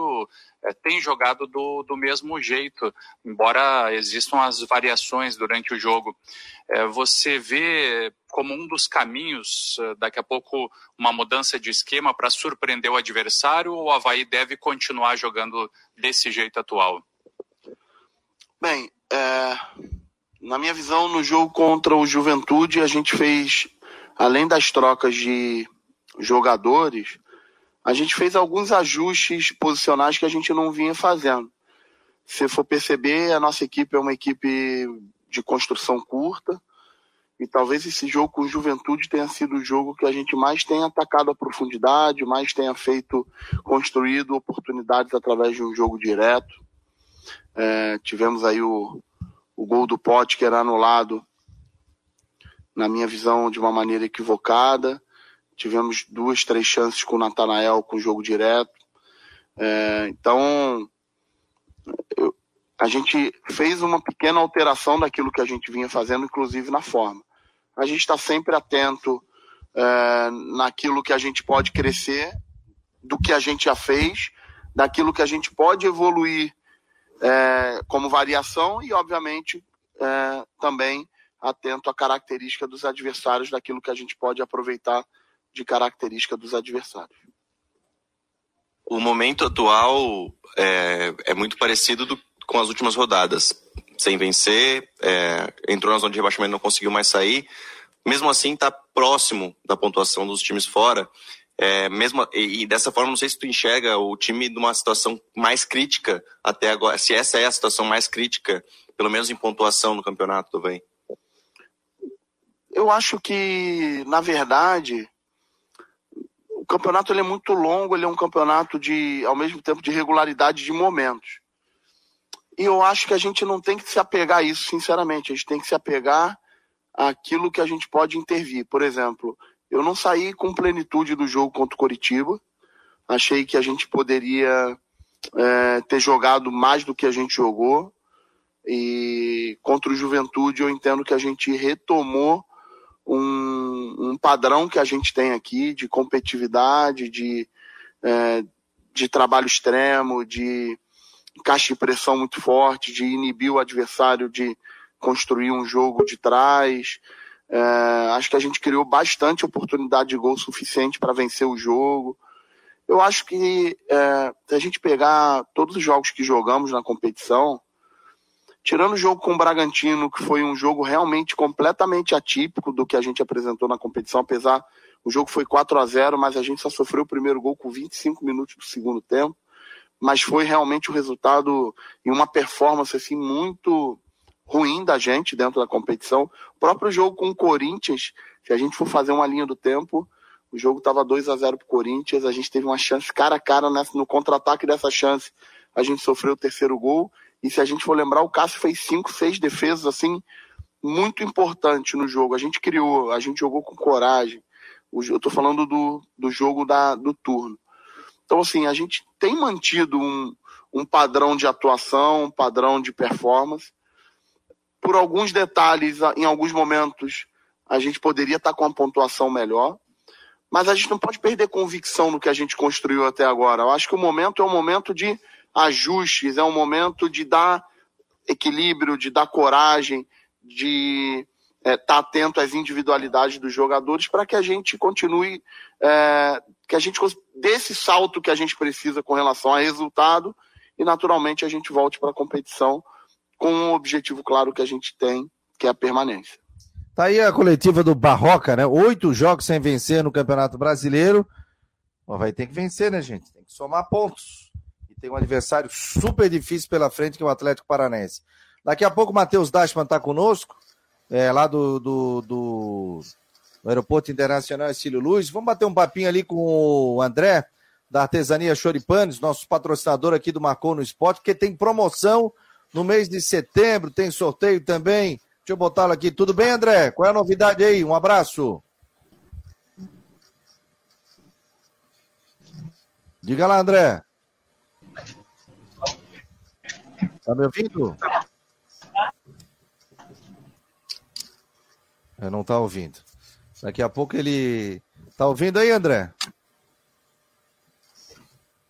é, tem jogado do, do mesmo jeito, embora existam as variações durante o jogo. É, você vê como um dos caminhos, eh, daqui a pouco, uma mudança de esquema para surpreender o adversário ou o Havaí deve continuar jogando desse jeito atual? Bem, é, na minha visão, no jogo contra o Juventude, a gente fez, além das trocas de jogadores, a gente fez alguns ajustes posicionais que a gente não vinha fazendo. Se for perceber, a nossa equipe é uma equipe de construção curta, e talvez esse jogo com Juventude tenha sido o jogo que a gente mais tenha atacado a profundidade, mais tenha feito, construído oportunidades através de um jogo direto. É, tivemos aí o, o gol do Pote que era anulado, na minha visão, de uma maneira equivocada. Tivemos duas, três chances com o Natanael com jogo direto. É, então, eu, a gente fez uma pequena alteração daquilo que a gente vinha fazendo, inclusive na forma. A gente está sempre atento é, naquilo que a gente pode crescer, do que a gente já fez, daquilo que a gente pode evoluir é, como variação e, obviamente, é, também atento à característica dos adversários, daquilo que a gente pode aproveitar de característica dos adversários. O momento atual é, é muito parecido do, com as últimas rodadas. Sem vencer, é, entrou na zona de rebaixamento, não conseguiu mais sair. Mesmo assim, está próximo da pontuação dos times fora. É, mesmo e, e, dessa forma, não sei se tu enxerga o time numa situação mais crítica até agora. Se essa é a situação mais crítica, pelo menos em pontuação no campeonato, vem. Eu acho que, na verdade, campeonato ele é muito longo, ele é um campeonato de, ao mesmo tempo, de regularidade de momentos. E eu acho que a gente não tem que se apegar a isso, sinceramente. A gente tem que se apegar àquilo que a gente pode intervir. Por exemplo, eu não saí com plenitude do jogo contra o Coritiba. Achei que a gente poderia é, ter jogado mais do que a gente jogou. E contra o Juventude eu entendo que a gente retomou um, padrão que a gente tem aqui de competitividade, de, é, de trabalho extremo, de caixa de pressão muito forte, de inibir o adversário de construir um jogo de trás. É, acho que a gente criou bastante oportunidade de gol suficiente para vencer o jogo. Eu acho que é, se a gente pegar todos os jogos que jogamos na competição, tirando o jogo com o Bragantino, que foi um jogo realmente completamente atípico do que a gente apresentou na competição, apesar o jogo foi 4 a 0 mas a gente só sofreu o primeiro gol com 25 minutos do segundo tempo mas foi realmente o um resultado e uma performance assim muito ruim da gente dentro da competição. O próprio jogo com o Corinthians, se a gente for fazer uma linha do tempo, o jogo estava 2 a 0 para o Corinthians, a gente teve uma chance cara a cara no contra-ataque dessa chance, a gente sofreu o terceiro gol, e se a gente for lembrar, o Cássio fez cinco, seis defesas assim muito importante no jogo. A gente criou, a gente jogou com coragem. Eu estou falando do, do jogo da, do turno. Então, assim, a gente tem mantido um, um padrão de atuação, um padrão de performance. Por alguns detalhes, em alguns momentos, a gente poderia estar com uma pontuação melhor, mas a gente não pode perder convicção no que a gente construiu até agora. Eu acho que o momento é um momento de ajustes, é um momento de dar equilíbrio, de dar coragem, de estar é, tá atento às individualidades dos jogadores para que a gente continue, é, que a gente dê esse salto que a gente precisa com relação a resultado e naturalmente a gente volte para a competição com um objetivo claro que a gente tem, que é a permanência. Tá aí a coletiva do Barroca, né? Oito jogos sem vencer no Campeonato Brasileiro. vai ter que vencer, né, gente? Tem que somar pontos. Tem um adversário super difícil pela frente, que é o Atlético Paranense. Daqui a pouco o Matheus Dashman está conosco é, lá do, do, do, do, Aeroporto Internacional Estilo Luz. Vamos bater um papinho ali com o André, da Artesania Choripanes, nosso patrocinador aqui do Marcou no Esporte, porque tem promoção no mês de setembro, tem sorteio também. Deixa eu botá-lo aqui. Tudo bem, André? Qual é a novidade aí? Um abraço. Diga lá, André. Tá me ouvindo? É, não está ouvindo. Daqui a pouco ele. Tá ouvindo aí, André?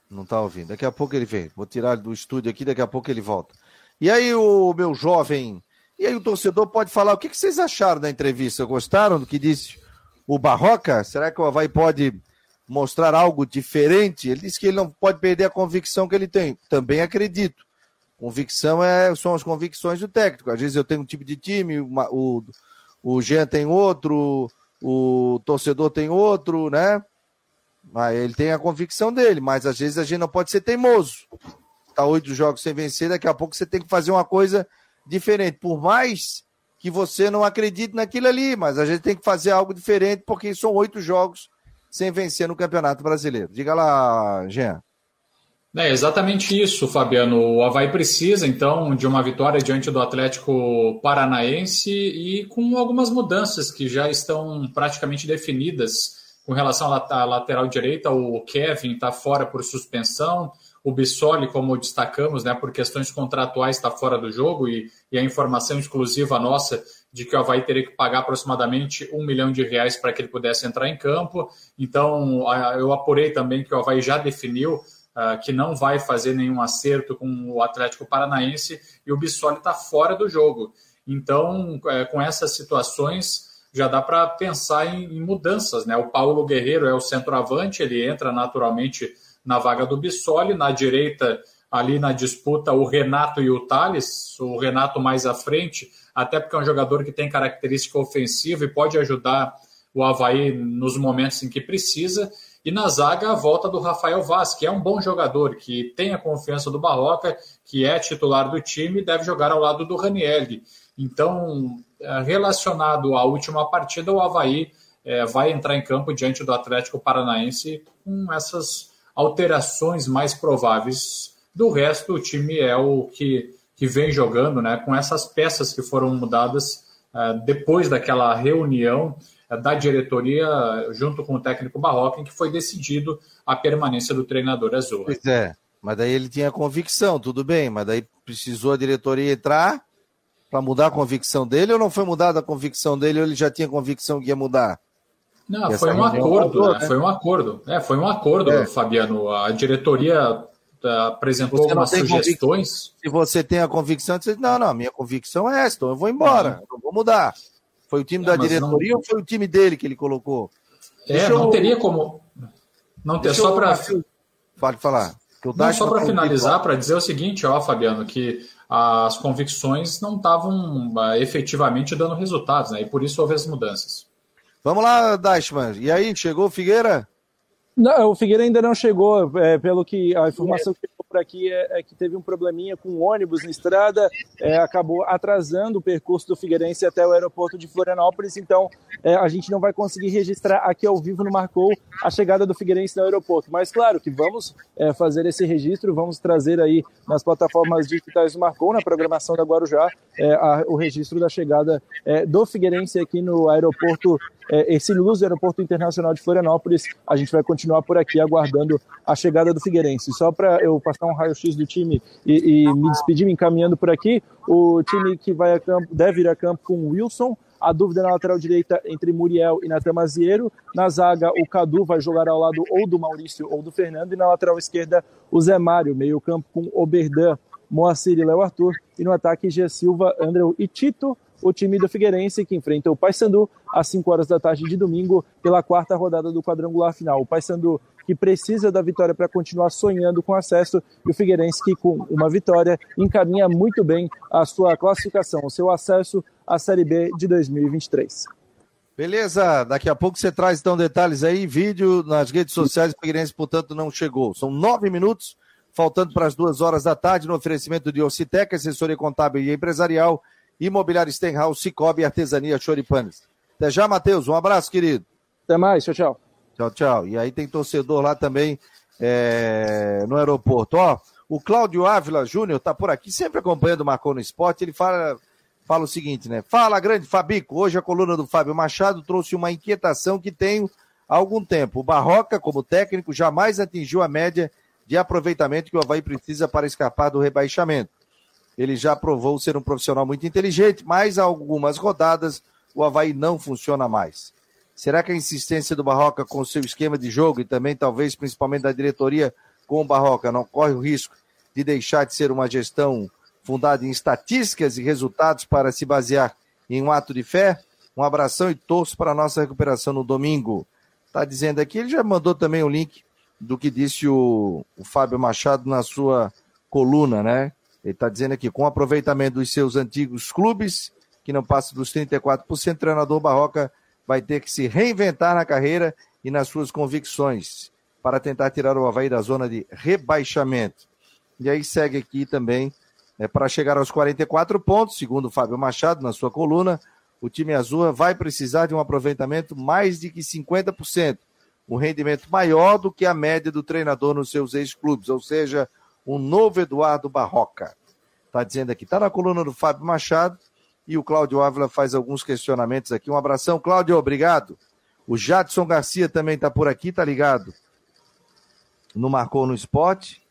Não está ouvindo. Daqui a pouco ele vem. Vou tirar do estúdio aqui, daqui a pouco ele volta. E aí, o meu jovem. E aí, o torcedor pode falar o que, vocês acharam da entrevista? Gostaram do que disse o Barroca? Será que o Havaí pode mostrar algo diferente? Ele disse que ele não pode perder a convicção que ele tem. Também acredito. Convicção é, são as convicções do técnico. Às vezes eu tenho um tipo de time, uma, o o Jean tem outro, o torcedor tem outro, né? Mas ele tem a convicção dele, mas às vezes a gente não pode ser teimoso. Tá oito jogos sem vencer, daqui a pouco você tem que fazer uma coisa diferente. Por mais que você não acredite naquilo ali, mas a gente tem que fazer algo diferente, porque são oito jogos sem vencer no Campeonato Brasileiro. Diga lá, Jean. É exatamente isso, Fabiano. O Havaí precisa, então, de uma vitória diante do Atlético Paranaense e com algumas mudanças que já estão praticamente definidas com relação à lateral direita. O Kevin está fora por suspensão, O Bissoli, como destacamos, né, por questões contratuais, está fora do jogo e, e, a informação exclusiva nossa de que o Havaí teria que pagar aproximadamente um milhão de reais para que ele pudesse entrar em campo. Então, eu apurei também que o Havaí já definiu que não vai fazer nenhum acerto com o Atlético Paranaense e o Bissoli está fora do jogo. Então, é, com essas situações, já dá para pensar em, em, mudanças. Né? O Paulo Guerreiro é o centroavante, ele entra naturalmente na vaga do Bissoli, na direita, ali na disputa, o Renato e o Thales, o Renato mais à frente, até porque é um jogador que tem característica ofensiva e pode ajudar o Havaí nos momentos em que precisa. E na zaga, a volta do Rafael Vaz, que é um bom jogador, que tem a confiança do Barroca, que é titular do time e deve jogar ao lado do Ranielli. Então, é, relacionado à última partida, o Havaí é, vai entrar em campo diante do Atlético Paranaense com essas alterações mais prováveis. Do resto, o time é o que, que vem jogando, né, com essas peças que foram mudadas é, depois daquela reunião da diretoria junto com o técnico Barroca, em que foi decidido a permanência do treinador azul. Pois é, mas daí ele tinha convicção, tudo bem, mas daí precisou a diretoria entrar para mudar a convicção dele ou não foi mudada a convicção dele ou ele já tinha convicção que ia mudar? Não, foi um acordo, né? foi um acordo. É, foi um acordo, é. Fabiano. A diretoria tá, apresentou você algumas sugestões. Se você tem a convicção, você diz, não, não, minha convicção é essa, então eu vou embora, não, não vou mudar. Foi o time é, da diretoria não... ou foi o time dele que ele colocou? É, Deixa não eu... teria como. Não ter só para. Pode falar. Não, só para finalizar, para dizer o seguinte, ó, Fabiano, que as convicções não estavam uh, efetivamente dando resultados, né? E por isso houve as mudanças. Vamos lá, Dashman. E aí, chegou o Figueira? Não, o Figueira ainda não chegou, é, pelo que a informação que chegou por aqui é, é, que teve um probleminha com o ônibus na estrada, é, acabou atrasando o percurso do Figueirense até o aeroporto de Florianópolis, então é, a gente não vai conseguir registrar aqui ao vivo no Marcou a chegada do Figueirense no aeroporto, mas claro que vamos é, fazer esse registro, vamos trazer aí nas plataformas digitais do Marcou, na programação da Guarujá, é, a, o registro da chegada do Figueirense aqui no aeroporto é, esse luz Aeroporto Internacional de Florianópolis. A gente vai continuar por aqui aguardando a chegada do Figueirense. Só para eu passar um raio-x do time e, e, me despedir, me encaminhando por aqui, o time que vai a campo, deve ir a campo com o Wilson, a dúvida na lateral direita entre Muriel e Natan Mazieiro. Na zaga, o Cadu vai jogar ao lado ou do Maurício ou do Fernando. E na lateral esquerda, o Zé Mário, meio campo com Oberdan, Moacir e Léo Arthur. E no ataque, G. Silva, André e Tito o time do Figueirense, que enfrenta o Paysandu às 5 horas da tarde de domingo, pela quarta rodada do quadrangular final. O Paysandu que precisa da vitória para continuar sonhando com acesso, e o Figueirense que, com uma vitória, encaminha muito bem a sua classificação, o seu acesso à Série B de 2023. Beleza, daqui a pouco você traz então detalhes aí, vídeo nas redes sociais, o Figueirense, portanto, não chegou. São nove minutos, faltando para as duas horas da tarde, no oferecimento de Ocitec, assessoria contábil e empresarial, Imobiliário Stenhouse, Cicobi, Artesania Choripanes. Até já, Matheus. Um abraço, querido. Até mais. Tchau, tchau. Tchau, tchau. E aí tem torcedor lá também é, no aeroporto. Ó, o Cláudio Ávila Júnior tá por aqui, sempre acompanhando o Marcou no Esporte. Ele fala, fala o seguinte, né? Fala, grande Fabico. Hoje a coluna do Fábio Machado trouxe uma inquietação que tenho há algum tempo. O Barroca, como técnico, jamais atingiu a média de aproveitamento que o Havaí precisa para escapar do rebaixamento. Ele já provou ser um profissional muito inteligente, mas há algumas rodadas o Havaí não funciona mais. Será que a insistência do Barroca com seu esquema de jogo e também, talvez, principalmente da diretoria com o Barroca, não corre o risco de deixar de ser uma gestão fundada em estatísticas e resultados para se basear em um ato de fé? Um abração e torço para a nossa recuperação no domingo. Está dizendo aqui, ele já mandou também o link do que disse o, o Fábio Machado na sua coluna, né? Ele está dizendo aqui, com aproveitamento dos seus antigos clubes, que não passa dos 34%, o treinador Barroca vai ter que se reinventar na carreira e nas suas convicções para tentar tirar o Havaí da zona de rebaixamento. E aí segue aqui também, é, para chegar aos 44 pontos, segundo o Fábio Machado, na sua coluna, o time azul vai precisar de um aproveitamento mais de que 50%, um rendimento maior do que a média do treinador nos seus ex-clubes, ou seja, um novo Eduardo Barroca. Está dizendo aqui, está na coluna do Fábio Machado e o Cláudio Ávila faz alguns questionamentos aqui. Um abração, Cláudio, obrigado. O Jadson Garcia também está por aqui, tá ligado? No Marcou no Esporte.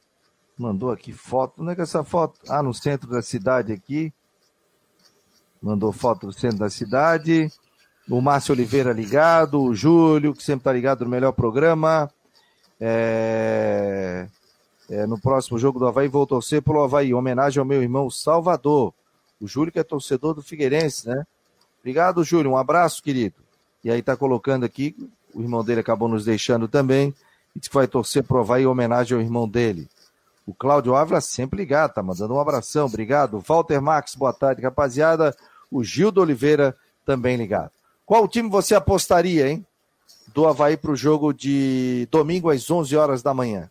Mandou aqui foto. Onde é que é essa foto? Ah, no centro da cidade aqui. Mandou foto do centro da cidade. O Márcio Oliveira ligado. O Júlio, que sempre está ligado no melhor programa. É... É, no próximo jogo do Havaí, vou torcer pelo Havaí. Homenagem ao meu irmão Salvador. O Júlio, que é torcedor do Figueirense, né? Obrigado, Júlio. Um abraço, querido. E aí tá colocando aqui, o irmão dele acabou nos deixando também. E que vai torcer pro Havaí em homenagem ao irmão dele. O Cláudio Ávila sempre ligado, tá mandando um abração. Obrigado. Walter Max, boa tarde, rapaziada. O Gildo Oliveira também ligado. Qual time você apostaria, hein? Do Havaí pro jogo de domingo às 11 horas da manhã.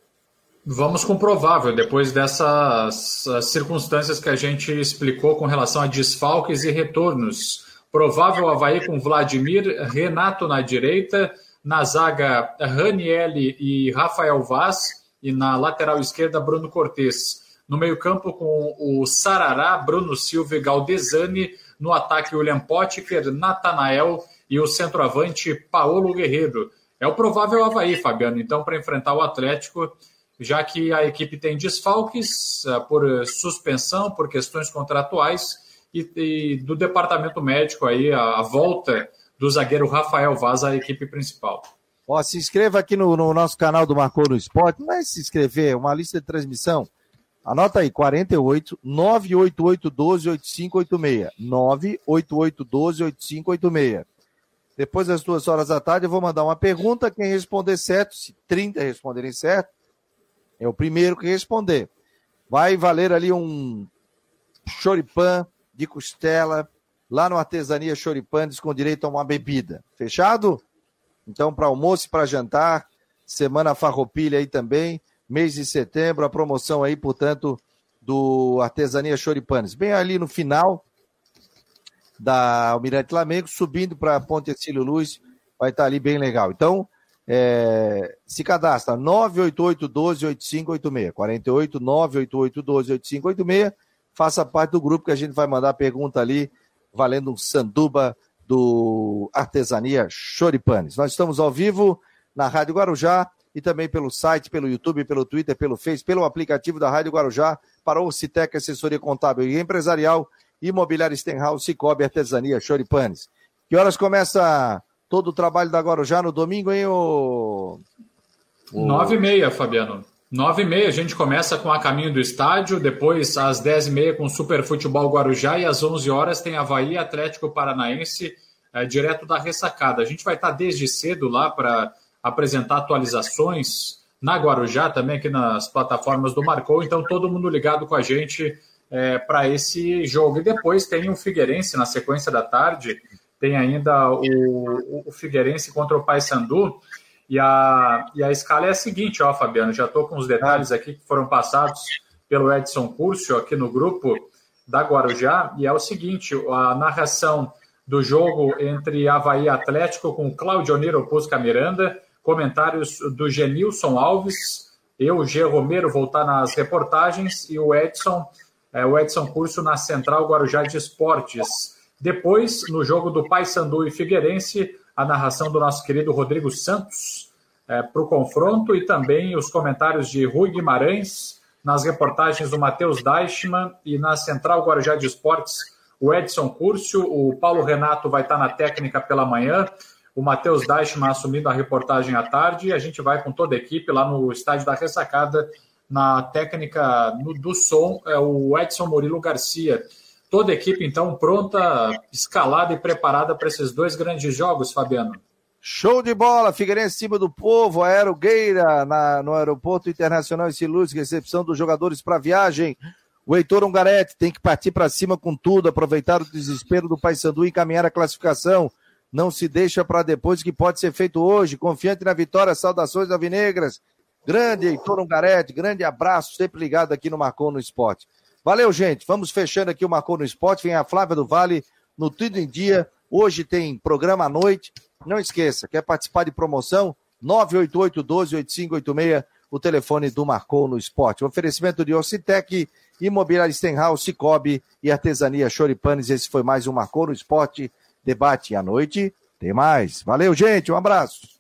Vamos com provável, depois dessas circunstâncias que a gente explicou com relação a desfalques e retornos. Provável Havaí com Vladimir, Renato na direita, na zaga Ranielli e Rafael Vaz, e na lateral esquerda Bruno Cortes. No meio-campo com o Sarará, Bruno Silva e Galdesani, no ataque William Potker, Natanael e o centroavante Paulo Guerreiro. É o provável Havaí, Fabiano, então, para enfrentar o Atlético já que a equipe tem desfalques uh, por suspensão, por questões contratuais, e, e do departamento médico aí, a, a, volta do zagueiro Rafael Vaz à equipe principal. Ó, se inscreva aqui no, no nosso canal do Marcou no Esporte, não é se inscrever, é uma lista de transmissão. Anota aí, 48 988 12 8586. 988 12 8586. Depois das duas horas da tarde, eu vou mandar uma pergunta. Quem responder certo, se 30 responderem certo, é o primeiro que responder. Vai valer ali um choripan de costela lá no Artesania Choripanes com direito a uma bebida. Fechado? Então, para almoço e para jantar, semana farroupilha aí também, mês de setembro, a promoção aí, portanto, do Artesania Choripanes. Bem ali no final da Almirante Flamengo, subindo para Ponte Exílio Luz, vai estar ali bem legal. Então, é, se cadastra 988-12-8586. 48 988-12-8586. Faça parte do grupo que a gente vai mandar pergunta ali, valendo um sanduba do Artesania Choripanes. Nós estamos ao vivo na Rádio Guarujá e também pelo site, pelo YouTube, pelo Twitter, pelo Face, pelo aplicativo da Rádio Guarujá para o Citec Assessoria Contábil e Empresarial, Imobiliária Stenhouse, Cicobi Artesania Choripanes. Que horas começa todo o trabalho da Guarujá no domingo, hein, o... Nove e meia, Fabiano. Nove e meia, a gente começa com a caminho do estádio, depois às dez e meia com Super Futebol Guarujá e às onze horas tem Havaí Atlético Paranaense, é, direto da ressacada. A gente vai estar desde cedo lá para apresentar atualizações na Guarujá, também aqui nas plataformas do Marcou, então todo mundo ligado com a gente é, para esse jogo. E depois tem o Figueirense na sequência da tarde, tem ainda o, o Figueirense contra o Paysandu. E a, e a escala é a seguinte, ó, Fabiano, já estou com os detalhes aqui que foram passados pelo Edson Curcio aqui no grupo da Guarujá, e é o seguinte, a narração do jogo entre Havaí e Atlético com Claudio Niro Pusca Miranda, comentários do Genilson Alves, eu, G. Romero, vou estar nas reportagens, e o Edson, é, o Edson Curso na Central Guarujá de Esportes. Depois, no jogo do Paysandu e Figueirense, a narração do nosso querido Rodrigo Santos é, para o confronto e também os comentários de Rui Guimarães, nas reportagens do Matheus Deichmann e na Central Guarujá de Esportes, o Edson Curcio, o Paulo Renato vai estar na técnica pela manhã, o Matheus Deichmann assumindo a reportagem à tarde e a gente vai com toda a equipe lá no estádio da Ressacada, na técnica no, do som, é o Edson Murilo Garcia toda a equipe, então, pronta, escalada e preparada para esses dois grandes jogos, Fabiano. Show de bola, Figueirense em cima do povo, Aerogueira na, no Aeroporto Internacional e Luz, recepção dos jogadores para viagem. O Heitor Ungarete tem que partir para cima com tudo, aproveitar o desespero do Paysandu e encaminhar a classificação. Não se deixa para depois que pode ser feito hoje. Confiante na vitória, saudações alvinegras. Grande Heitor Ungarete, grande abraço, sempre ligado aqui no Marcon no Esporte. Valeu, gente. Vamos fechando aqui o Marcou no Esporte. Vem a Flávia do Vale no Tudo em Dia. Hoje tem programa à noite. Não esqueça, quer participar de promoção? 988-12-8586, o telefone do Marcou no Esporte. O oferecimento de Ocitec, Imobiliário Stenhouse, Cicobi e Artesania Choripanes. Esse foi mais um Marcou no Esporte. Debate à noite. Tem mais. Valeu, gente. Um abraço.